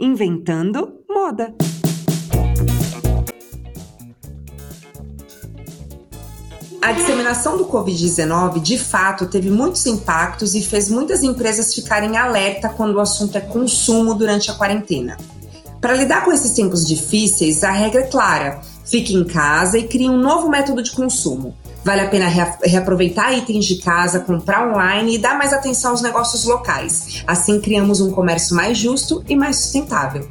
Inventando Moda. A disseminação do Covid-19 de fato teve muitos impactos e fez muitas empresas ficarem alerta quando o assunto é consumo durante a quarentena. Para lidar com esses tempos difíceis, a regra é clara: fique em casa e crie um novo método de consumo. Vale a pena reaproveitar itens de casa, comprar online e dar mais atenção aos negócios locais. Assim criamos um comércio mais justo e mais sustentável.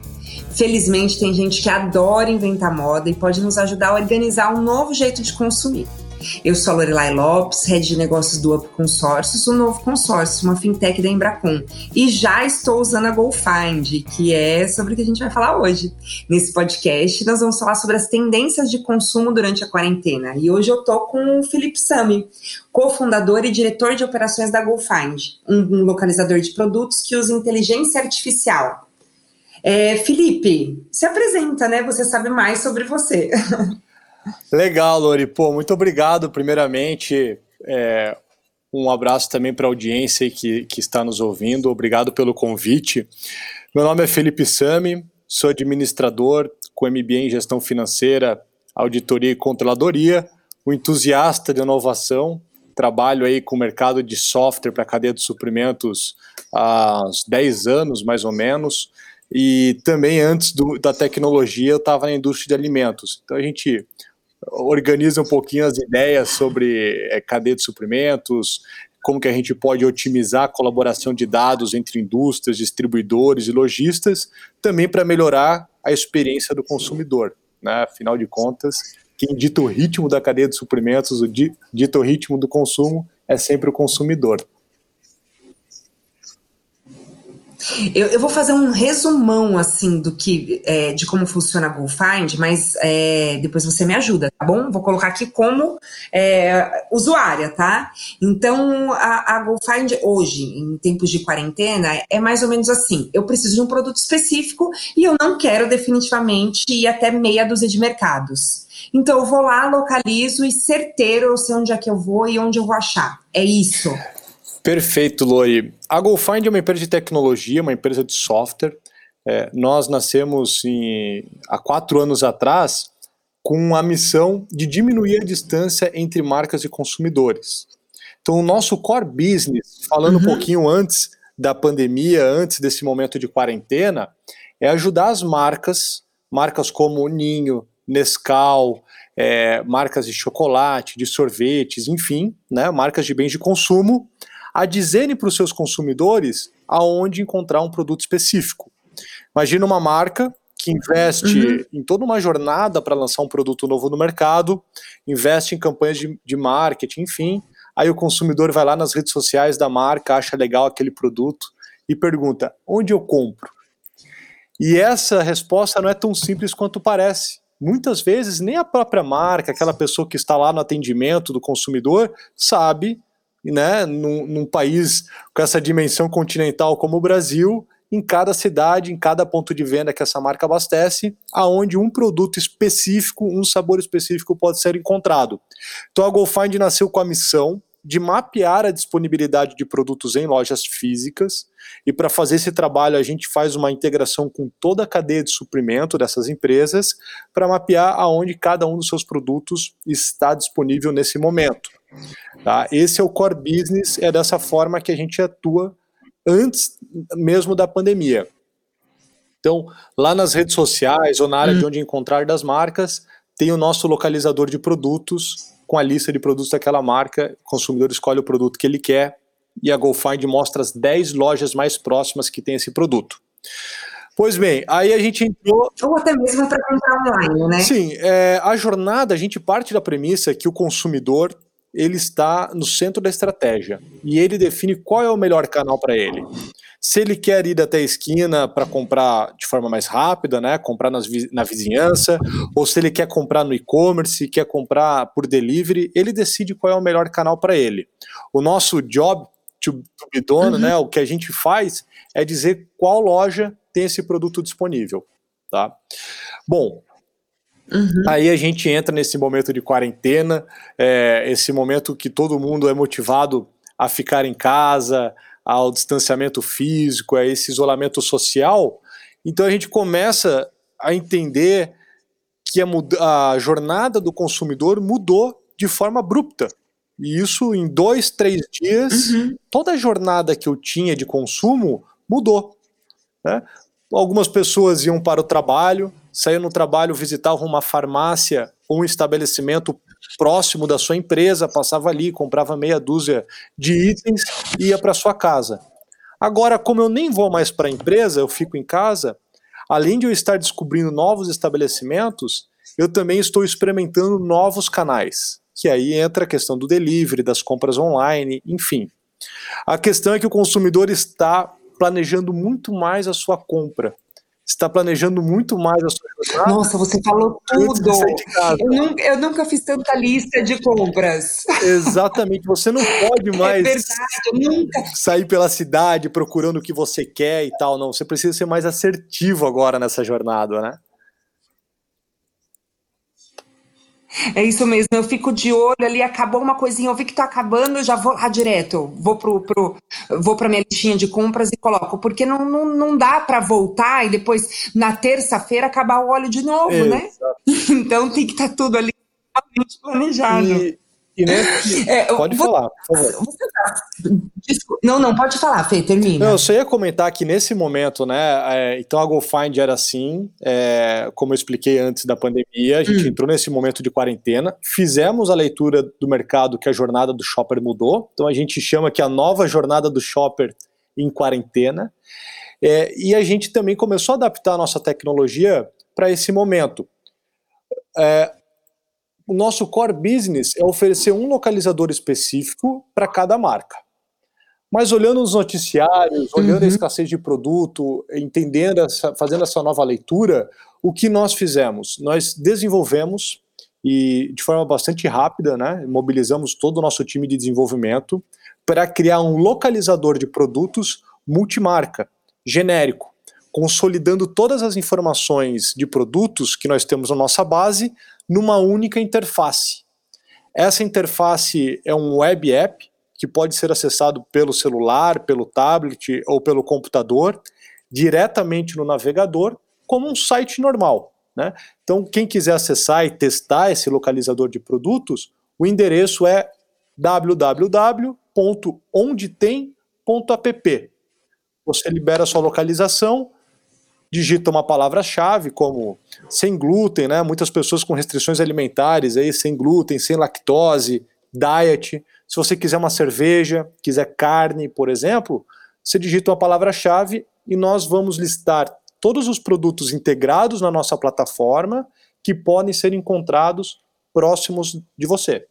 Felizmente, tem gente que adora inventar moda e pode nos ajudar a organizar um novo jeito de consumir. Eu sou a Lorelai Lopes, head de negócios do Up Consórcios, o novo consórcio, uma fintech da Embracon. E já estou usando a GoFind, que é sobre o que a gente vai falar hoje. Nesse podcast, nós vamos falar sobre as tendências de consumo durante a quarentena. E hoje eu tô com o Felipe Sami, cofundador e diretor de operações da GoFind, um localizador de produtos que usa inteligência artificial. É, Felipe, se apresenta, né? Você sabe mais sobre você. Legal, Lori. Pô, muito obrigado, primeiramente. É, um abraço também para a audiência que, que está nos ouvindo. Obrigado pelo convite. Meu nome é Felipe Sami, sou administrador com MBA em Gestão Financeira, Auditoria e Controladoria, um entusiasta de inovação. Trabalho aí com o mercado de software para a cadeia de suprimentos há uns 10 anos, mais ou menos. E também antes do, da tecnologia eu estava na indústria de alimentos. Então a gente organiza um pouquinho as ideias sobre é, cadeia de suprimentos, como que a gente pode otimizar a colaboração de dados entre indústrias, distribuidores e lojistas, também para melhorar a experiência do consumidor. Né? Afinal de contas, quem dita o ritmo da cadeia de suprimentos, o dita o ritmo do consumo, é sempre o consumidor. Eu, eu, vou fazer um resumão assim do que é, de como funciona a GoFind, mas é, depois você me ajuda, tá bom? Vou colocar aqui como é, usuária, tá? Então a, a GoFind hoje, em tempos de quarentena, é mais ou menos assim: eu preciso de um produto específico e eu não quero definitivamente ir até meia dúzia de mercados. Então eu vou lá, localizo e certeiro eu sei onde é que eu vou e onde eu vou achar. É isso. Perfeito, Lori. A GoFind é uma empresa de tecnologia, uma empresa de software. É, nós nascemos em, há quatro anos atrás com a missão de diminuir a distância entre marcas e consumidores. Então, o nosso core business, falando uhum. um pouquinho antes da pandemia, antes desse momento de quarentena, é ajudar as marcas, marcas como Ninho, Nescau, é, marcas de chocolate, de sorvetes, enfim, né, marcas de bens de consumo, a dizerem para os seus consumidores aonde encontrar um produto específico. Imagina uma marca que investe uhum. em toda uma jornada para lançar um produto novo no mercado, investe em campanhas de, de marketing, enfim. Aí o consumidor vai lá nas redes sociais da marca, acha legal aquele produto e pergunta: onde eu compro? E essa resposta não é tão simples quanto parece. Muitas vezes nem a própria marca, aquela pessoa que está lá no atendimento do consumidor, sabe né, num, num país com essa dimensão continental como o Brasil, em cada cidade, em cada ponto de venda que essa marca abastece, aonde um produto específico, um sabor específico pode ser encontrado. Então a GoFind nasceu com a missão de mapear a disponibilidade de produtos em lojas físicas, e para fazer esse trabalho a gente faz uma integração com toda a cadeia de suprimento dessas empresas para mapear aonde cada um dos seus produtos está disponível nesse momento. Tá? Esse é o core business, é dessa forma que a gente atua antes mesmo da pandemia. Então, lá nas redes sociais ou na área hum. de onde encontrar das marcas, tem o nosso localizador de produtos com a lista de produtos daquela marca. O consumidor escolhe o produto que ele quer e a GoFind mostra as 10 lojas mais próximas que tem esse produto. Pois bem, aí a gente entrou. Ou até mesmo para comprar online, né? Sim, é, a jornada, a gente parte da premissa que o consumidor ele está no centro da estratégia e ele define qual é o melhor canal para ele. Se ele quer ir até a esquina para comprar de forma mais rápida, né, comprar nas, na vizinhança, ou se ele quer comprar no e-commerce, quer comprar por delivery, ele decide qual é o melhor canal para ele. O nosso job to, to be done, uhum. né, o que a gente faz é dizer qual loja tem esse produto disponível. Tá? Bom, Uhum. Aí a gente entra nesse momento de quarentena, é, esse momento que todo mundo é motivado a ficar em casa, ao distanciamento físico, a esse isolamento social. Então a gente começa a entender que a, a jornada do consumidor mudou de forma abrupta. E isso em dois, três dias, uhum. toda a jornada que eu tinha de consumo mudou. Né? Algumas pessoas iam para o trabalho, saíam no trabalho, visitavam uma farmácia ou um estabelecimento próximo da sua empresa, passava ali, comprava meia dúzia de itens e ia para sua casa. Agora, como eu nem vou mais para a empresa, eu fico em casa, além de eu estar descobrindo novos estabelecimentos, eu também estou experimentando novos canais, que aí entra a questão do delivery, das compras online, enfim. A questão é que o consumidor está planejando muito mais a sua compra está planejando muito mais a sua jornada. Nossa, você falou tudo. Eu nunca, eu nunca, fiz tanta lista de compras. Exatamente, você não pode é mais é verdade, sair pela cidade procurando o que você quer e tal, não. Você precisa ser mais assertivo agora nessa jornada, né? É isso mesmo, eu fico de olho ali, acabou uma coisinha, eu vi que tá acabando, eu já vou lá direto, vou pro, pro vou para minha listinha de compras e coloco, porque não, não, não dá para voltar e depois na terça-feira acabar o óleo de novo, é, né? Então tem que estar tá tudo ali planejado. E nesse... é, pode você, falar, por favor. Tá... Não, não, pode falar, Fê, termina. Não, eu só ia comentar que nesse momento, né, é, então a GoFind era assim, é, como eu expliquei antes da pandemia, a gente hum. entrou nesse momento de quarentena, fizemos a leitura do mercado que a jornada do shopper mudou, então a gente chama que a nova jornada do shopper em quarentena, é, e a gente também começou a adaptar a nossa tecnologia para esse momento. É, o nosso core business é oferecer um localizador específico para cada marca. Mas olhando os noticiários, olhando uhum. a escassez de produto, entendendo, essa, fazendo essa nova leitura, o que nós fizemos? Nós desenvolvemos e de forma bastante rápida, né, mobilizamos todo o nosso time de desenvolvimento para criar um localizador de produtos multimarca, genérico, consolidando todas as informações de produtos que nós temos na nossa base numa única interface. Essa interface é um web app que pode ser acessado pelo celular, pelo tablet ou pelo computador, diretamente no navegador, como um site normal. Né? Então, quem quiser acessar e testar esse localizador de produtos, o endereço é www.ondetem.app. Você libera a sua localização, digita uma palavra-chave como sem glúten, né? Muitas pessoas com restrições alimentares aí, sem glúten, sem lactose, diet. Se você quiser uma cerveja, quiser carne, por exemplo, você digita uma palavra-chave e nós vamos listar todos os produtos integrados na nossa plataforma que podem ser encontrados próximos de você.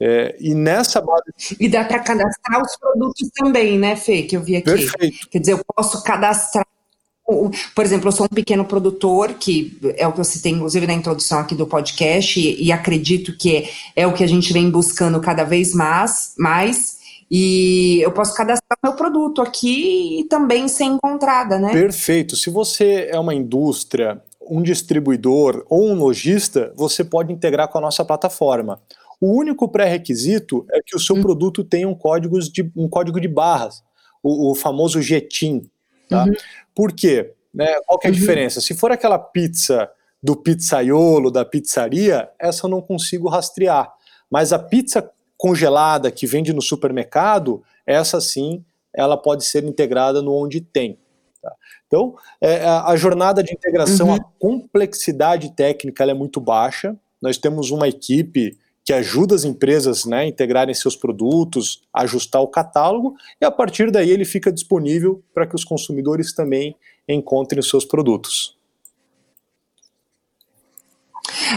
É, e nessa base. E dá para cadastrar os produtos também, né, Fê? Que eu vi aqui. Perfeito. Quer dizer, eu posso cadastrar por exemplo, eu sou um pequeno produtor, que é o que eu citei, inclusive, na introdução aqui do podcast, e, e acredito que é, é, o que a gente vem buscando cada vez mais, mais e eu posso cadastrar meu produto aqui e também ser encontrada, né? Perfeito. Se você é uma indústria, um distribuidor ou um lojista, você pode integrar com a nossa plataforma. O único pré-requisito é que o seu hum. produto tenha um código de, um código de barras, o, o famoso GTIN. Tá? Uhum. Por quê? Né? Qual que é a uhum. diferença? Se for aquela pizza do pizzaiolo, da pizzaria, essa eu não consigo rastrear. Mas a pizza congelada que vende no supermercado, essa sim, ela pode ser integrada no onde tem. Tá? Então, é, a jornada de integração, uhum. a complexidade técnica é muito baixa. Nós temos uma equipe que ajuda as empresas né, a integrarem seus produtos, ajustar o catálogo, e a partir daí ele fica disponível para que os consumidores também encontrem os seus produtos.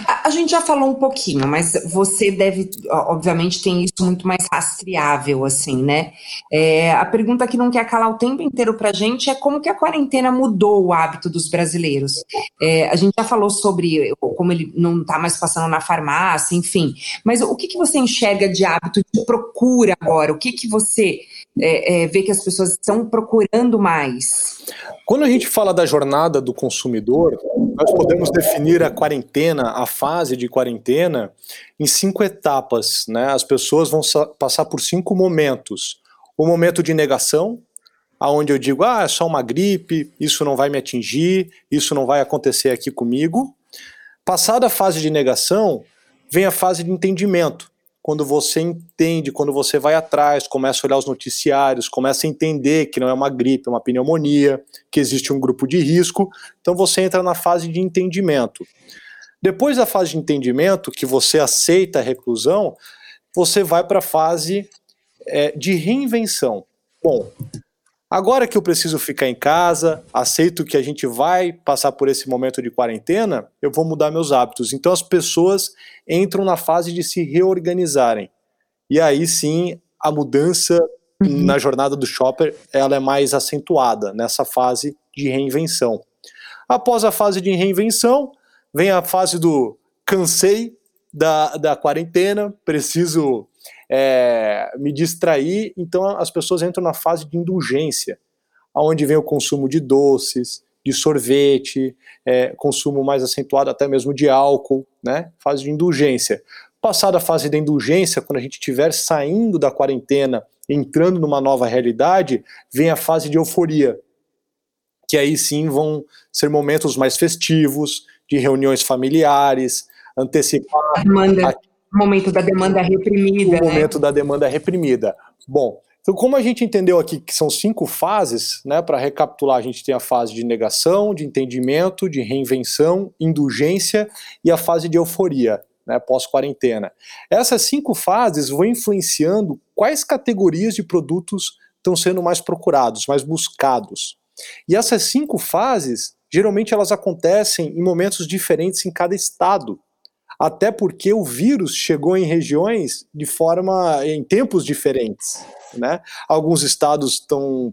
A, a, gente já falou um pouquinho, mas você deve, obviamente, tem isso muito mais rastreável, assim, né? É, a pergunta que não quer calar o tempo inteiro pra gente é como que a quarentena mudou o hábito dos brasileiros. É, a gente já falou sobre como ele não tá mais passando na farmácia, enfim. Mas o que, que você enxerga de hábito de procura agora? O que, que você é, é, vê que as pessoas estão procurando mais? Quando a gente fala da jornada do consumidor, nós podemos definir a quarentena, a fase de quarentena, em cinco etapas. Né? As pessoas vão passar por cinco momentos: o momento de negação, aonde eu digo, ah, é só uma gripe, isso não vai me atingir, isso não vai acontecer aqui comigo. Passada a fase de negação, vem a fase de entendimento. Quando você entende, quando você vai atrás, começa a olhar os noticiários, começa a entender que não é uma gripe, é uma pneumonia, que existe um grupo de risco, então você entra na fase de entendimento. Depois da fase de entendimento, que você aceita a reclusão, você vai para a fase é, de reinvenção. Bom, agora que eu preciso ficar em casa, aceito que a gente vai passar por esse momento de quarentena, eu vou mudar meus hábitos. Então as pessoas entram na fase de se reorganizarem. E aí sim, a mudança uhum. na jornada do shopper, ela é mais acentuada nessa fase de reinvenção. Após a fase de reinvenção, vem a fase do cansei da, da quarentena, preciso é, me distrair, então as pessoas entram na fase de indulgência, aonde vem o consumo de doces, de sorvete, é, consumo mais acentuado até mesmo de álcool, né? Fase de indulgência. Passada a fase da indulgência, quando a gente estiver saindo da quarentena, entrando numa nova realidade, vem a fase de euforia, que aí sim vão ser momentos mais festivos, de reuniões familiares, antecipar. Demanda, a... momento da demanda reprimida. O né? momento da demanda reprimida. Bom, então, como a gente entendeu aqui que são cinco fases, né, para recapitular, a gente tem a fase de negação, de entendimento, de reinvenção, indulgência e a fase de euforia, né, pós-quarentena. Essas cinco fases vão influenciando quais categorias de produtos estão sendo mais procurados, mais buscados. E essas cinco fases geralmente elas acontecem em momentos diferentes em cada estado. Até porque o vírus chegou em regiões de forma em tempos diferentes, né? Alguns estados estão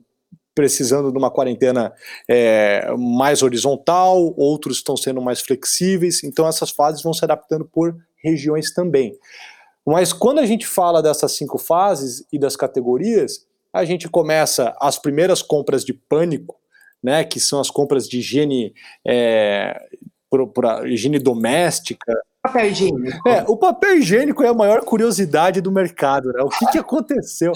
precisando de uma quarentena é, mais horizontal, outros estão sendo mais flexíveis, então essas fases vão se adaptando por regiões também. Mas quando a gente fala dessas cinco fases e das categorias, a gente começa as primeiras compras de pânico, né, que são as compras de higiene, é, para higiene doméstica. Papel higiênico. É, o papel higiênico é a maior curiosidade do mercado, né? O que, que aconteceu?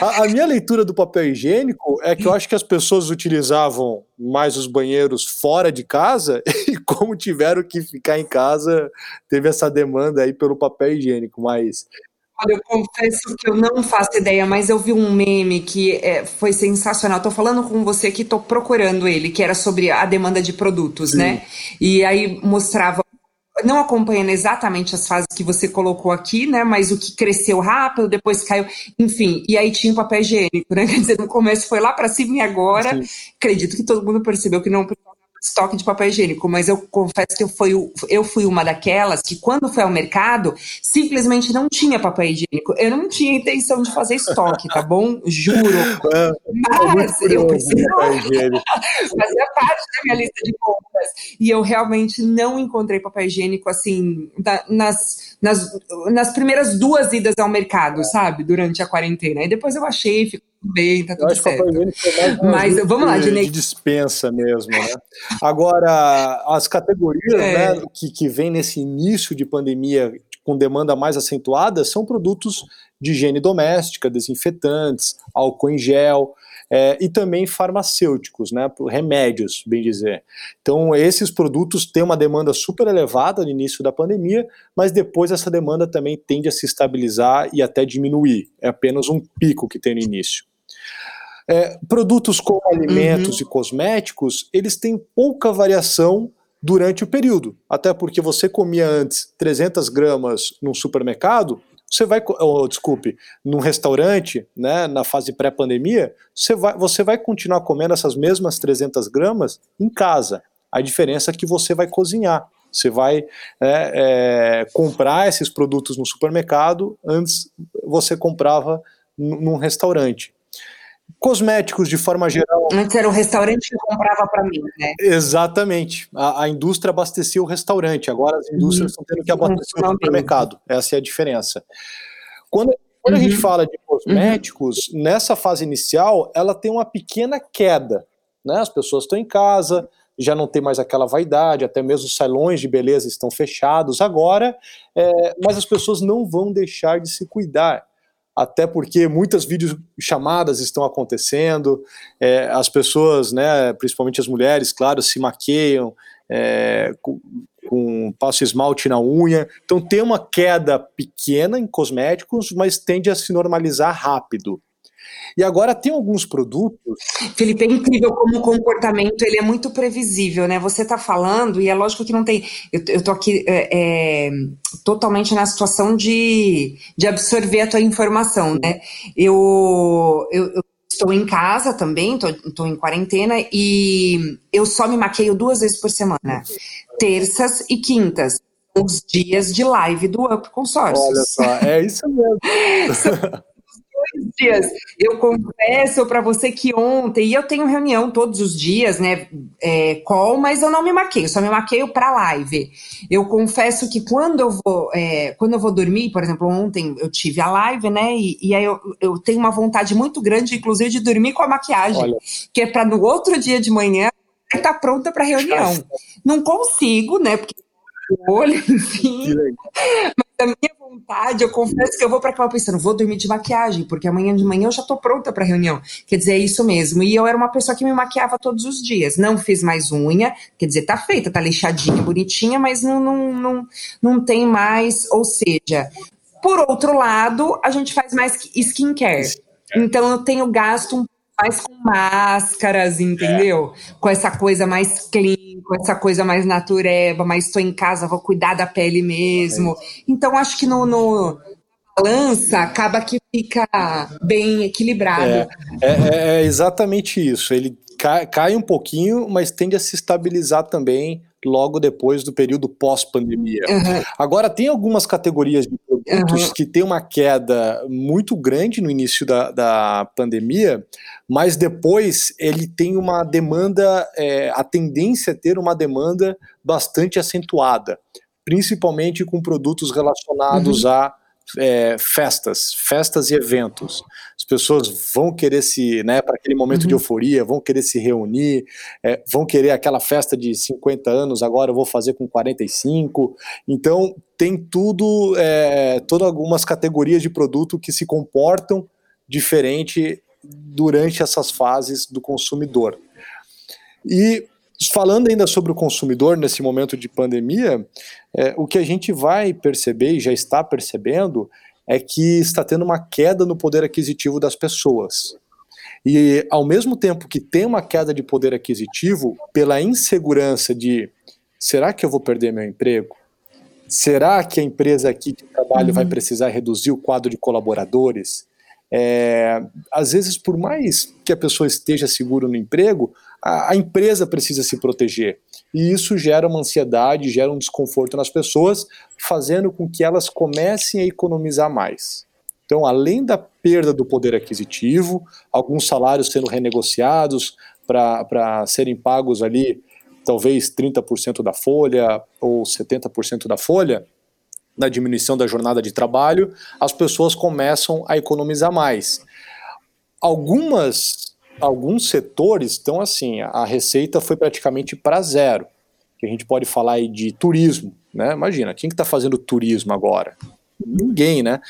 A, a, minha leitura do papel higiênico é que eu acho que as pessoas utilizavam mais os banheiros fora de casa e como tiveram que ficar em casa, teve essa demanda aí pelo papel higiênico, mas Olha, eu confesso que eu não faço ideia, mas eu vi um meme que é, foi sensacional. Tô falando com você que tô procurando ele, que era sobre a demanda de produtos, Sim. né? E aí mostrava não acompanhando exatamente as fases que você colocou aqui, né? Mas o que cresceu rápido, depois caiu, enfim. E aí tinha o papel higiênico, né? Quer dizer, no começo foi lá para cima e agora, Sim. acredito que todo mundo percebeu que não estoque de papel higiênico, mas eu confesso que eu fui, eu fui uma daquelas que, quando foi ao mercado, simplesmente não tinha papel higiênico. Eu não tinha intenção de fazer estoque, tá bom? Juro. É, mas eu preciso. Fazia parte da minha lista de compras. E eu realmente não encontrei papel higiênico assim, nas, nas, nas primeiras duas idas ao mercado, sabe? Durante a quarentena. E depois eu achei, ficou bem, tá tudo certo. Mas vamos lá, de, de dispensa mesmo, né? Agora, as categorias é. né, que, que vem nesse início de pandemia com demanda mais acentuada são produtos de higiene doméstica, desinfetantes, álcool em gel, é, e também farmacêuticos, né, remédios, bem dizer. Então, esses produtos têm uma demanda super elevada no início da pandemia, mas depois essa demanda também tende a se estabilizar e até diminuir. É apenas um pico que tem no início. É, produtos como alimentos uhum. e cosméticos, eles têm pouca variação durante o período. Até porque você comia antes 300 gramas num supermercado, você vai, oh, desculpe, num restaurante, né, na fase pré-pandemia, você vai, você vai continuar comendo essas mesmas 300 gramas em casa. A diferença é que você vai cozinhar. Você vai é, é, comprar esses produtos no supermercado, antes você comprava num restaurante. Cosméticos, de forma geral. Antes era o restaurante que comprava para mim, né? Exatamente. A, a, indústria abastecia o restaurante, agora as indústrias uhum. estão tendo que abastecer o supermercado. Essa é a diferença. Quando, quando uhum. a gente uhum. fala de cosméticos, uhum. nessa fase inicial, ela tem uma pequena queda. Né? As pessoas estão em casa, já não tem mais aquela vaidade, até mesmo os salões de beleza estão fechados agora, é, mas as pessoas não vão deixar de se cuidar até porque muitas videochamadas estão acontecendo, é, as pessoas, né, principalmente as mulheres, claro, se maqueiam, é, com, com passo esmalte na unha. Então tem uma queda pequena em cosméticos, mas tende a se normalizar rápido. E agora tem alguns produtos. Felipe, é incrível como o comportamento ele é muito previsível, né? Você está falando, e é lógico que não tem. Eu, eu tô aqui é, é, totalmente na situação de, de absorver a tua informação, né? Eu, eu, eu estou em casa também, estou em quarentena, e eu só me maqueio duas vezes por semana. Terças e quintas os dias de live do Up Consórcios. Olha só, é isso mesmo. dois dias. Eu confesso para você que ontem, e eu tenho reunião todos os dias, né? É, call, mas eu não me maqueio, só me maqueio para live. Eu confesso que quando eu vou, é, quando eu vou dormir, por exemplo, ontem eu tive a live, né? E, e aí eu, eu tenho uma vontade muito grande, inclusive, de dormir com a maquiagem, Olha. que é para no outro dia de manhã estar tá pronta para reunião. Não consigo, né? Porque olho, enfim. Mas a minha vontade, eu confesso que eu vou para cama pensando, vou dormir de maquiagem, porque amanhã de manhã eu já tô pronta para reunião. Quer dizer, é isso mesmo. E eu era uma pessoa que me maquiava todos os dias. Não fiz mais unha, quer dizer, tá feita, tá lixadinha, bonitinha, mas não, não, não, não tem mais. Ou seja, por outro lado, a gente faz mais skincare. Então eu tenho gasto um mais com máscaras, entendeu? É. Com essa coisa mais clean, com essa coisa mais natureba, mas estou em casa, vou cuidar da pele mesmo. Então, acho que no, no balança acaba que fica bem equilibrado. É, é, é, é exatamente isso. Ele cai, cai um pouquinho, mas tende a se estabilizar também logo depois do período pós-pandemia. Uhum. Agora, tem algumas categorias de produtos uhum. que têm uma queda muito grande no início da, da pandemia, mas depois ele tem uma demanda, é, a tendência a ter uma demanda bastante acentuada, principalmente com produtos relacionados uhum. a é, festas, festas e eventos. As pessoas vão querer se, né, para aquele momento uhum. de euforia, vão querer se reunir, é, vão querer aquela festa de 50 anos, agora eu vou fazer com 45. Então, tem tudo, é, todas algumas categorias de produto que se comportam diferente durante essas fases do consumidor. E Falando ainda sobre o consumidor nesse momento de pandemia, é, o que a gente vai perceber e já está percebendo é que está tendo uma queda no poder aquisitivo das pessoas. E ao mesmo tempo que tem uma queda de poder aquisitivo, pela insegurança de será que eu vou perder meu emprego? Será que a empresa aqui de trabalho uhum. vai precisar reduzir o quadro de colaboradores? É, às vezes, por mais que a pessoa esteja segura no emprego, a, a, empresa precisa se proteger. E isso gera uma ansiedade, gera um desconforto nas pessoas, fazendo com que elas comecem a economizar mais. Então, além da perda do poder aquisitivo, alguns salários sendo renegociados para serem pagos ali, talvez 30% da folha ou 70% da folha, na diminuição da jornada de trabalho, as pessoas começam a economizar mais. Algumas alguns setores estão assim, a receita foi praticamente para zero. Que a gente pode falar de turismo, né? Imagina, quem que está fazendo turismo agora? Ninguém, né?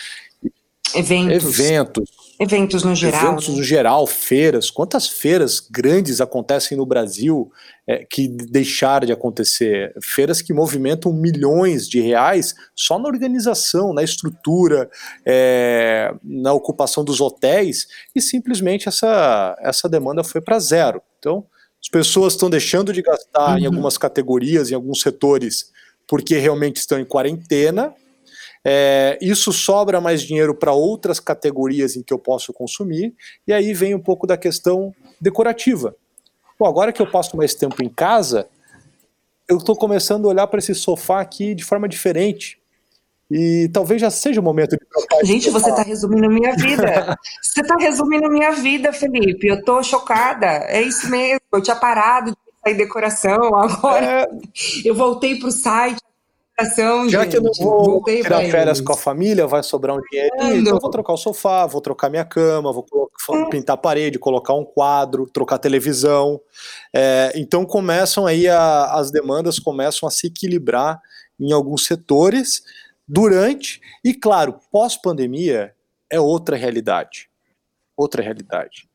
Eventos. Eventos. Eventos no geral. Eventos no geral, feiras. Quantas feiras grandes acontecem no Brasil é, que deixaram de acontecer? Feiras que movimentam milhões de reais só na organização, na estrutura, é, na ocupação dos hotéis, e simplesmente essa, essa demanda foi para zero. Então, as pessoas estão deixando de gastar uhum. em algumas categorias, em alguns setores, porque realmente estão em quarentena é, isso sobra mais dinheiro para outras categorias em que eu posso consumir, e aí vem um pouco da questão decorativa. Bom, agora que eu passo mais tempo em casa, eu estou começando a olhar para esse sofá aqui de forma diferente. E talvez já seja o momento de trocar. Gente, você está resumindo minha vida. você está resumindo minha vida, Felipe. Eu estou chocada. É isso mesmo. Eu tinha parado de sair decoração. Agora é... eu voltei para o site já gente, que eu não vou tirar férias com a família, vai sobrar um dinheirinho, então eu vou trocar o sofá, vou trocar minha cama, vou hum. pintar a parede, colocar um quadro, trocar televisão. É, então começam aí a, as demandas começam a se equilibrar em alguns setores durante e claro pós pandemia é outra realidade. Outra realidade.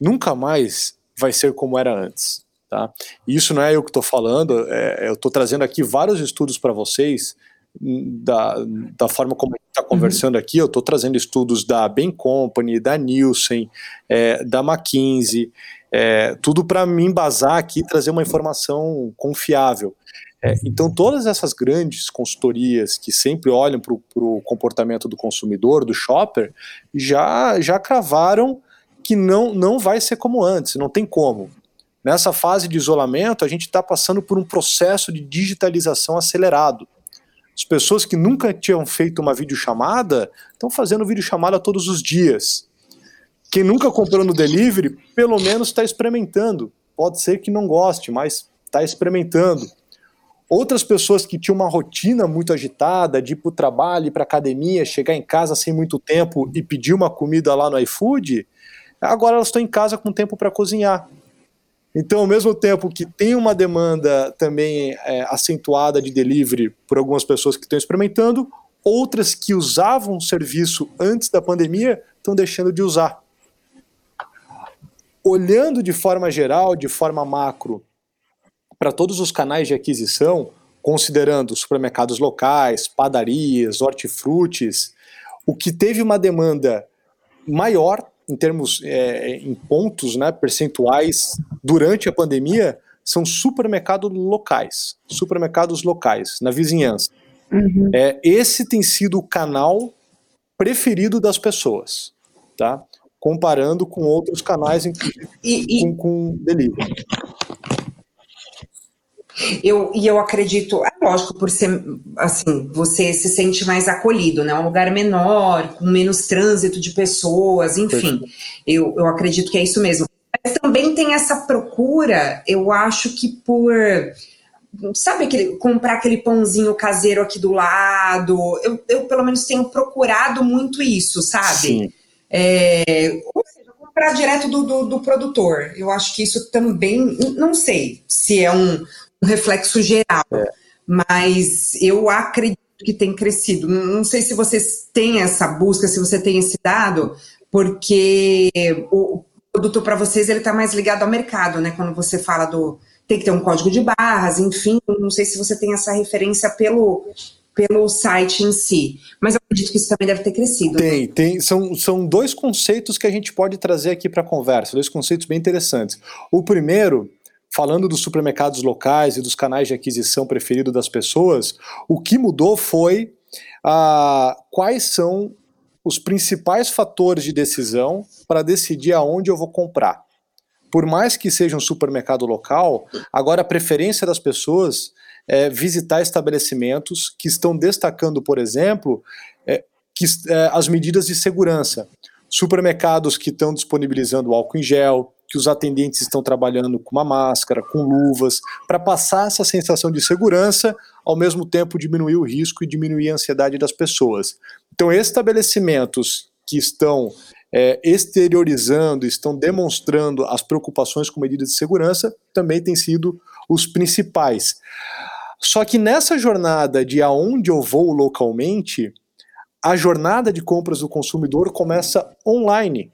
Nunca mais vai ser como era antes. Tá? Isso não é eu que estou falando, é, eu estou trazendo aqui vários estudos para vocês da, da forma como a gente está conversando uhum. aqui, eu estou trazendo estudos da Bain Company, da Nielsen, é, da McKinsey, é, tudo para me embasar aqui e trazer uma informação confiável. É, então, todas essas grandes consultorias que sempre olham para o comportamento do consumidor, do shopper, já, já cravaram que não, não vai ser como antes, não tem como. Nessa fase de isolamento, a gente está passando por um processo de digitalização acelerado. As pessoas que nunca tinham feito uma videochamada estão fazendo videochamada todos os dias. Quem nunca comprou no delivery, pelo menos está experimentando. Pode ser que não goste, mas está experimentando. Outras pessoas que tinham uma rotina muito agitada de ir para o trabalho, ir para academia, chegar em casa sem muito tempo e pedir uma comida lá no iFood, agora elas estão em casa com tempo para cozinhar. Então, ao mesmo tempo que tem uma demanda também é, acentuada de delivery por algumas pessoas que estão experimentando, outras que usavam o serviço antes da pandemia estão deixando de usar. Olhando de forma geral, de forma macro, para todos os canais de aquisição, considerando supermercados locais, padarias, hortifrutis, o que teve uma demanda maior em termos é, em pontos né, percentuais durante a pandemia são supermercados locais, supermercados locais na vizinhança. Uhum. É, esse tem sido o canal preferido das pessoas, tá? Comparando com outros canais, inclusive e, e... Com, com delivery. Eu, e eu acredito, é lógico, por ser assim, você se sente mais acolhido, né? Um lugar menor, com menos trânsito de pessoas, enfim. Eu, eu acredito que é isso mesmo. Mas também tem essa procura, eu acho que por. Sabe aquele, comprar aquele pãozinho caseiro aqui do lado? Eu, eu pelo menos tenho procurado muito isso, sabe? Sim. É, ou seja, comprar direto do, do, do, produtor. Eu acho que isso também, não sei se é um, um reflexo geral, é. mas eu acredito que tem crescido. Não sei se vocês têm essa busca, se você tem esse dado, porque o produto para vocês ele está mais ligado ao mercado, né? Quando você fala do tem que ter um código de barras, enfim, não sei se você tem essa referência pelo pelo site em si. Mas eu acredito que isso também deve ter crescido. Tem, né? tem. São, são dois conceitos que a gente pode trazer aqui para a conversa, dois conceitos bem interessantes. O primeiro falando dos supermercados locais e dos canais de aquisição preferido das pessoas, o que mudou foi ah, quais são os principais fatores de decisão para decidir aonde eu vou comprar. Por mais que seja um supermercado local, agora a preferência das pessoas é visitar estabelecimentos que estão destacando, por exemplo, é, que, é, as medidas de segurança. Supermercados que estão disponibilizando álcool em gel, que os atendentes estão trabalhando com uma máscara, com luvas, para passar essa sensação de segurança, ao mesmo tempo diminuir o risco e diminuir a ansiedade das pessoas. Então, estabelecimentos que estão é, exteriorizando, estão demonstrando as preocupações com medidas de segurança, também têm sido os principais. Só que nessa jornada de aonde eu vou localmente, a jornada de compras do consumidor começa online,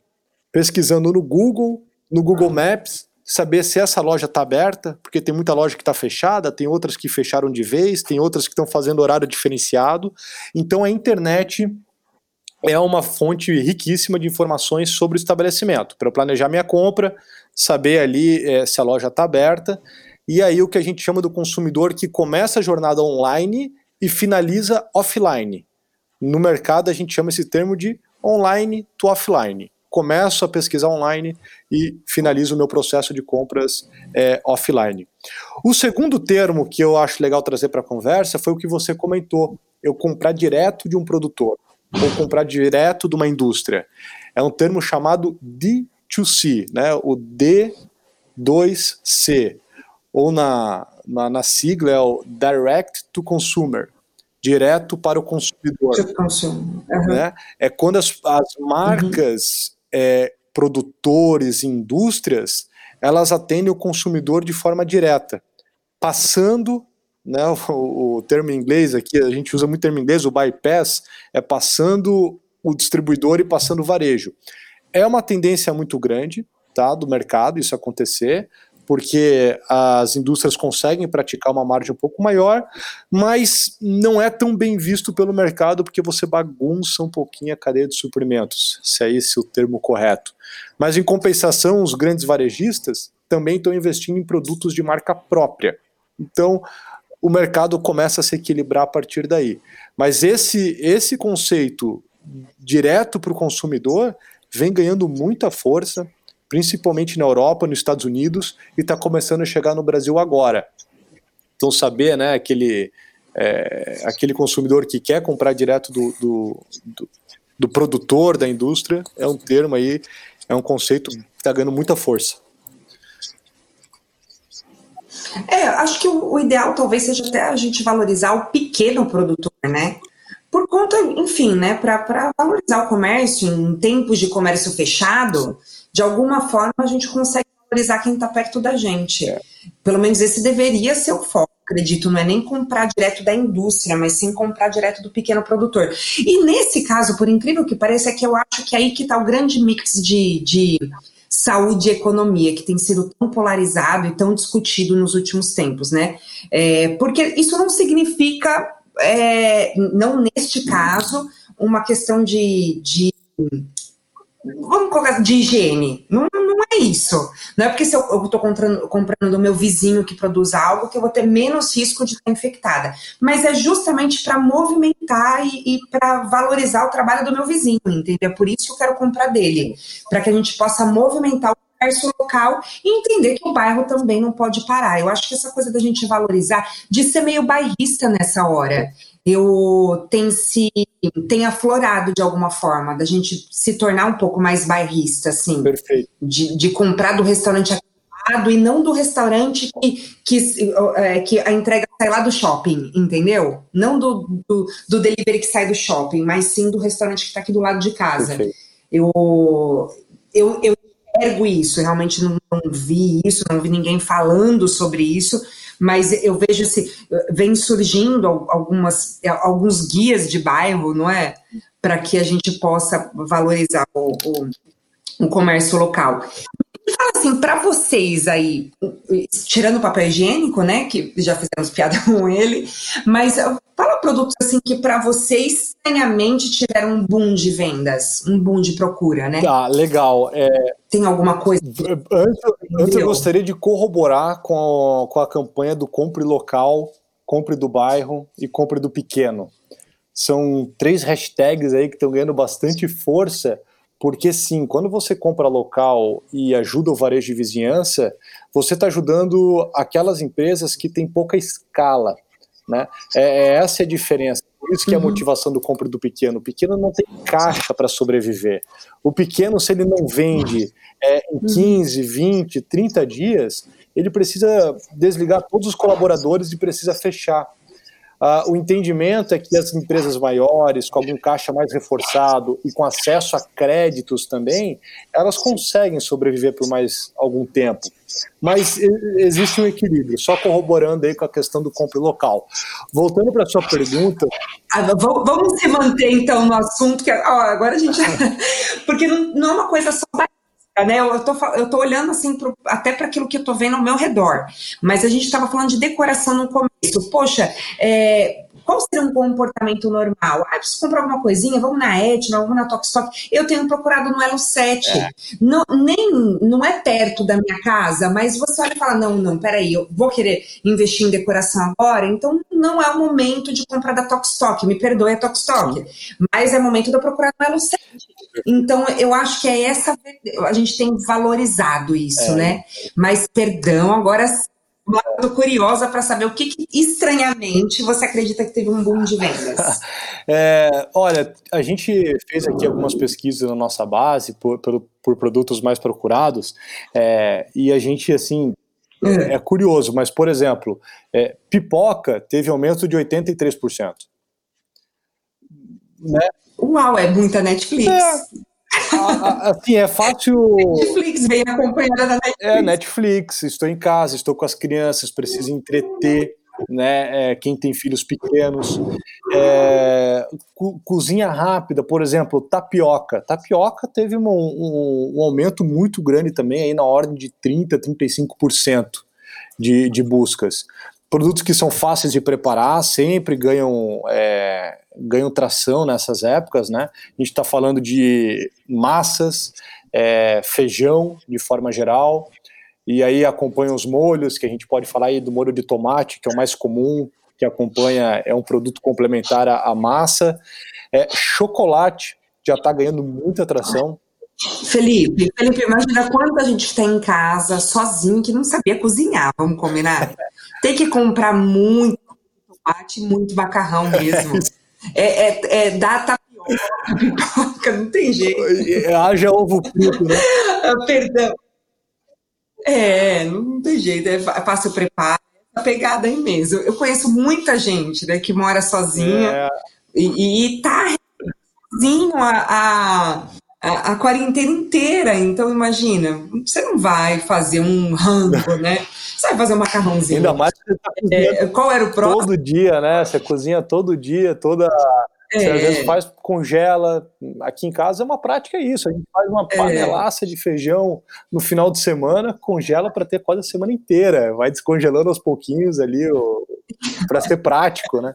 pesquisando no Google, no Google Maps, saber se essa loja está aberta, porque tem muita loja que está fechada, tem outras que fecharam de vez, tem outras que estão fazendo horário diferenciado. Então a internet é uma fonte riquíssima de informações sobre o estabelecimento, para eu planejar minha compra, saber ali é, se a loja está aberta, e aí o que a gente chama do consumidor que começa a jornada online e finaliza offline. No mercado a gente chama esse termo de online to offline começo a pesquisar online e finalizo o meu processo de compras é, offline. O segundo termo que eu acho legal trazer para a conversa foi o que você comentou, eu comprar direto de um produtor ou comprar direto de uma indústria. É um termo chamado D2C, né? o D2C, ou na, na, na sigla é o Direct to Consumer, direto para o consumidor. Uhum. Né? É quando as, as marcas é, produtores, indústrias, elas atendem o consumidor de forma direta, passando, né, o, o termo em inglês aqui, a gente usa muito termo em inglês, o bypass, é passando o distribuidor e passando o varejo. É uma tendência muito grande tá, do mercado isso acontecer, porque as indústrias conseguem praticar uma margem um pouco maior, mas não é tão bem visto pelo mercado porque você bagunça um pouquinho a cadeia de suprimentos, se é esse o termo correto. Mas em compensação, os grandes varejistas também estão investindo em produtos de marca própria. Então, o mercado começa a se equilibrar a partir daí. Mas esse, esse conceito direto para o consumidor vem ganhando muita força principalmente na Europa, nos Estados Unidos, e está começando a chegar no Brasil agora. Então, saber, né, aquele, é, aquele consumidor que quer comprar direto do, do, do, do, produtor, da indústria, é um termo aí, é um conceito que está ganhando muita força. É, acho que o, o ideal talvez seja até a gente valorizar o pequeno produtor, né? Por conta, enfim, né, para valorizar o comércio em tempos de comércio fechado, de alguma forma a gente consegue valorizar quem está perto da gente. É. Pelo menos esse deveria ser o foco, acredito, não é nem comprar direto da indústria, mas sim comprar direto do pequeno produtor. E nesse caso, por incrível que pareça, é que eu acho que é aí que está o grande mix de, de saúde e economia, que tem sido tão polarizado e tão discutido nos últimos tempos, né? É, porque isso não significa, é, não neste caso, uma questão de, de vamos colocar de higiene. Não, não é isso. Não é porque se eu estou comprando, comprando do meu vizinho que produz algo que eu vou ter menos risco de estar infectada. Mas é justamente para movimentar e, e para valorizar o trabalho do meu vizinho, entendeu? É por isso que eu quero comprar dele. Para que a gente possa movimentar o comércio local e entender que o bairro também não pode parar. Eu acho que essa coisa da gente valorizar, de ser meio bairrista nessa hora eu tem se tem aflorado de alguma forma, da gente se tornar um pouco mais bairrista, assim. Perfeito. De, de comprar do restaurante e não do restaurante que, que, é, que a entrega sai lá do shopping, entendeu? Não do, do, do, delivery que sai do shopping, mas sim do restaurante que está aqui do lado de casa. Eu, eu, eu enxergo isso, realmente não, não vi isso, não vi ninguém falando sobre isso, mas eu vejo se vem surgindo algumas, alguns guias de bairro, não é? Para que a gente possa valorizar o, o, o comércio local. fala assim, para vocês aí, tirando o papel higiênico, né, que já fizemos piada com ele, mas fala produtos assim que para vocês estranhamente tiveram um boom de vendas, um boom de procura, né? Tá, legal. É, Tem alguma coisa? Antes, antes eu gostaria de corroborar com a, com a campanha do compre local, compre do bairro e compre do pequeno. São três hashtags aí que estão ganhando bastante força, porque sim, quando você compra local e ajuda o varejo de vizinhança, você está ajudando aquelas empresas que têm pouca escala. Né? É, é essa é a diferença. Por isso que é a uhum. motivação do compra do pequeno. O pequeno não tem caixa para sobreviver. O pequeno, se ele não vende é, em 15, 20, 30 dias, ele precisa desligar todos os colaboradores e precisa fechar. Uh, o entendimento é que as empresas maiores, com algum caixa mais reforçado e com acesso a créditos também, elas conseguem sobreviver por mais algum tempo. Mas existe um equilíbrio, só corroborando aí com a questão do compra local. Voltando para a sua pergunta. Ah, vamos se manter então no assunto, que agora a gente. Porque não, não é uma coisa só né? Eu tô, eu tô olhando assim pro, até para aquilo que eu tô vendo ao meu redor. Mas a gente estava falando de decoração no começo. Poxa, é, qual seria um comportamento normal? Ah, preciso comprar alguma coisinha, vamos na Etna, vamos na Tokstok. Eu tenho procurado no Elo 7. É. Não, nem, não é perto da minha casa, mas você olha e fala, não, não, peraí, eu vou querer investir em decoração agora, então não é o momento de comprar da Tokstok, me perdoe a Tokstok, mas é momento de eu procurar no Elo 7. Então, eu acho que é essa, a gente tem valorizado isso, é. né? Mas, perdão, agora Estou curiosa para saber o que, que, estranhamente, você acredita que teve um boom de vendas. É, olha, a gente fez aqui algumas pesquisas na nossa base por, por, por produtos mais procurados é, e a gente, assim, é, é curioso, mas, por exemplo, é, pipoca teve aumento de 83%. Né? Uau, é muita Netflix. É, assim, é fácil. Netflix veio acompanhada da Netflix. É, Netflix, estou em casa, estou com as crianças, preciso entreter né? É, quem tem filhos pequenos. É, co cozinha rápida, por exemplo, tapioca. Tapioca teve um, um, um, aumento muito grande também, aí na ordem de 30%, 35% de, de buscas. Produtos que são fáceis de preparar sempre ganham, é, ganham tração nessas épocas, né? A gente está falando de massas, é, feijão de forma geral, e aí acompanha os molhos, que a gente pode falar aí do molho de tomate, que é o mais comum, que acompanha, é um produto complementar à, massa. É, chocolate já está ganhando muita atração. Felipe, Felipe, imagina quanta gente tem em casa sozinho que não sabia cozinhar, vamos combinar? Tem que comprar muito tomate, muito macarrão mesmo. É, é, é dá tapioca, pipoca, não tem jeito. Haja ovo frito, né? Ah, perdão. É, não tem jeito, é fácil preparo, a pegada aí mesmo. Eu conheço muita gente né, que mora sozinha é. e, e tá sozinho a, a, a, a, quarentena inteira. Então, imagina, você não vai fazer um rango, né? Você vai fazer um macarrãozinho. Ainda mais que você tá é, Qual era o próximo? Todo dia, né? Você cozinha todo dia, toda você é. às vezes faz, congela. Aqui em casa é uma prática isso. A gente faz uma é. panelaça de feijão no final de semana, congela para ter quase a semana inteira. Vai descongelando aos pouquinhos ali para ser prático, né?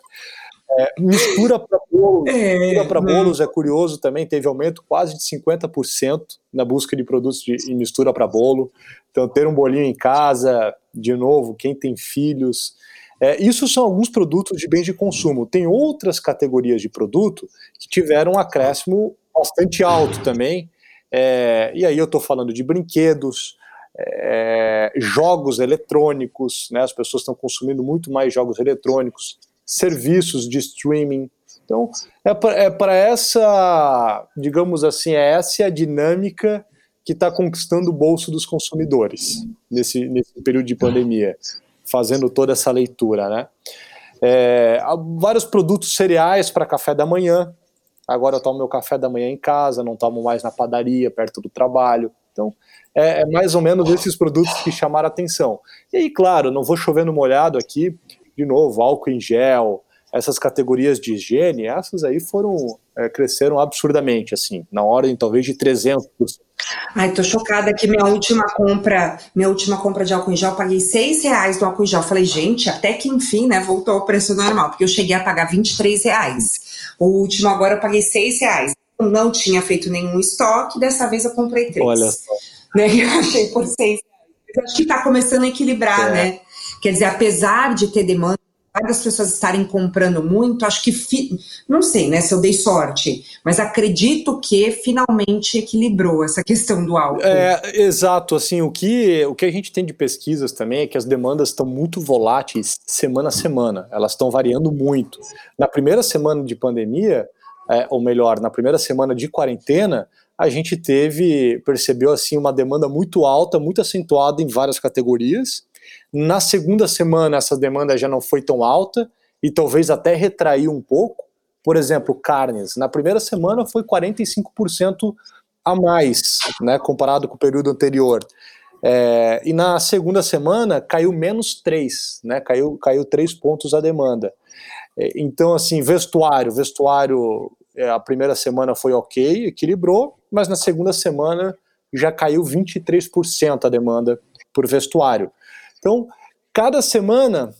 É, mistura para bolos, é, mistura para bolos é curioso também, teve aumento quase de 50% na busca de produtos de, de mistura para bolo. Então, ter um bolinho em casa, de novo, quem tem filhos, é, isso são alguns produtos de bens de consumo. Tem outras categorias de produto que tiveram um acréscimo bastante alto também. É, e aí eu estou falando de brinquedos, é, jogos eletrônicos, né, as pessoas estão consumindo muito mais jogos eletrônicos, serviços de streaming. Então, é para é essa, digamos assim, é essa a dinâmica que está conquistando o bolso dos consumidores nesse, nesse período de pandemia fazendo toda essa leitura, né? É, vários produtos cereais para café da manhã. Agora eu tomo meu café da manhã em casa, não tomo mais na padaria, perto do trabalho. Então, é, é mais ou menos esses produtos que chamaram atenção. E aí, claro, não vou chovendo molhado aqui, de novo, álcool em gel, essas categorias de higiene, essas aí foram, é, cresceram absurdamente, assim, na ordem talvez de 300%. Ai, tô chocada que minha última compra, minha última compra de álcool em gel, eu paguei seis reais do álcool em gel. falei, gente, até que enfim, né, voltou ao preço normal, porque eu cheguei a pagar 23 reais. O último agora eu paguei seis reais. Eu não tinha feito nenhum estoque, dessa vez eu comprei três. Olha só. Né, eu achei por seis reais. Acho que tá começando a equilibrar, é. né? Quer dizer, apesar de ter demanda, das pessoas estarem comprando muito, acho que, fi... não sei, né, se eu dei sorte, mas acredito que finalmente equilibrou essa questão do álcool. É, exato, assim, o que, o que a gente tem de pesquisas também é que as demandas estão muito voláteis semana a semana, elas estão variando muito. Na primeira semana de pandemia, é, ou melhor, na primeira semana de quarentena, a gente teve, percebeu assim, uma demanda muito alta, muito acentuada em várias categorias, na segunda semana, essa demanda já não foi tão alta e talvez até retraiu um pouco. Por exemplo, carnes. Na primeira semana foi 45% a mais, né, comparado com o período anterior. É, e na segunda semana caiu menos 3, né, caiu, caiu 3 pontos a demanda. É, então, assim, vestuário. Vestuário, é, a primeira semana foi ok, equilibrou, mas na segunda semana já caiu 23% a demanda por vestuário. Então, cada semana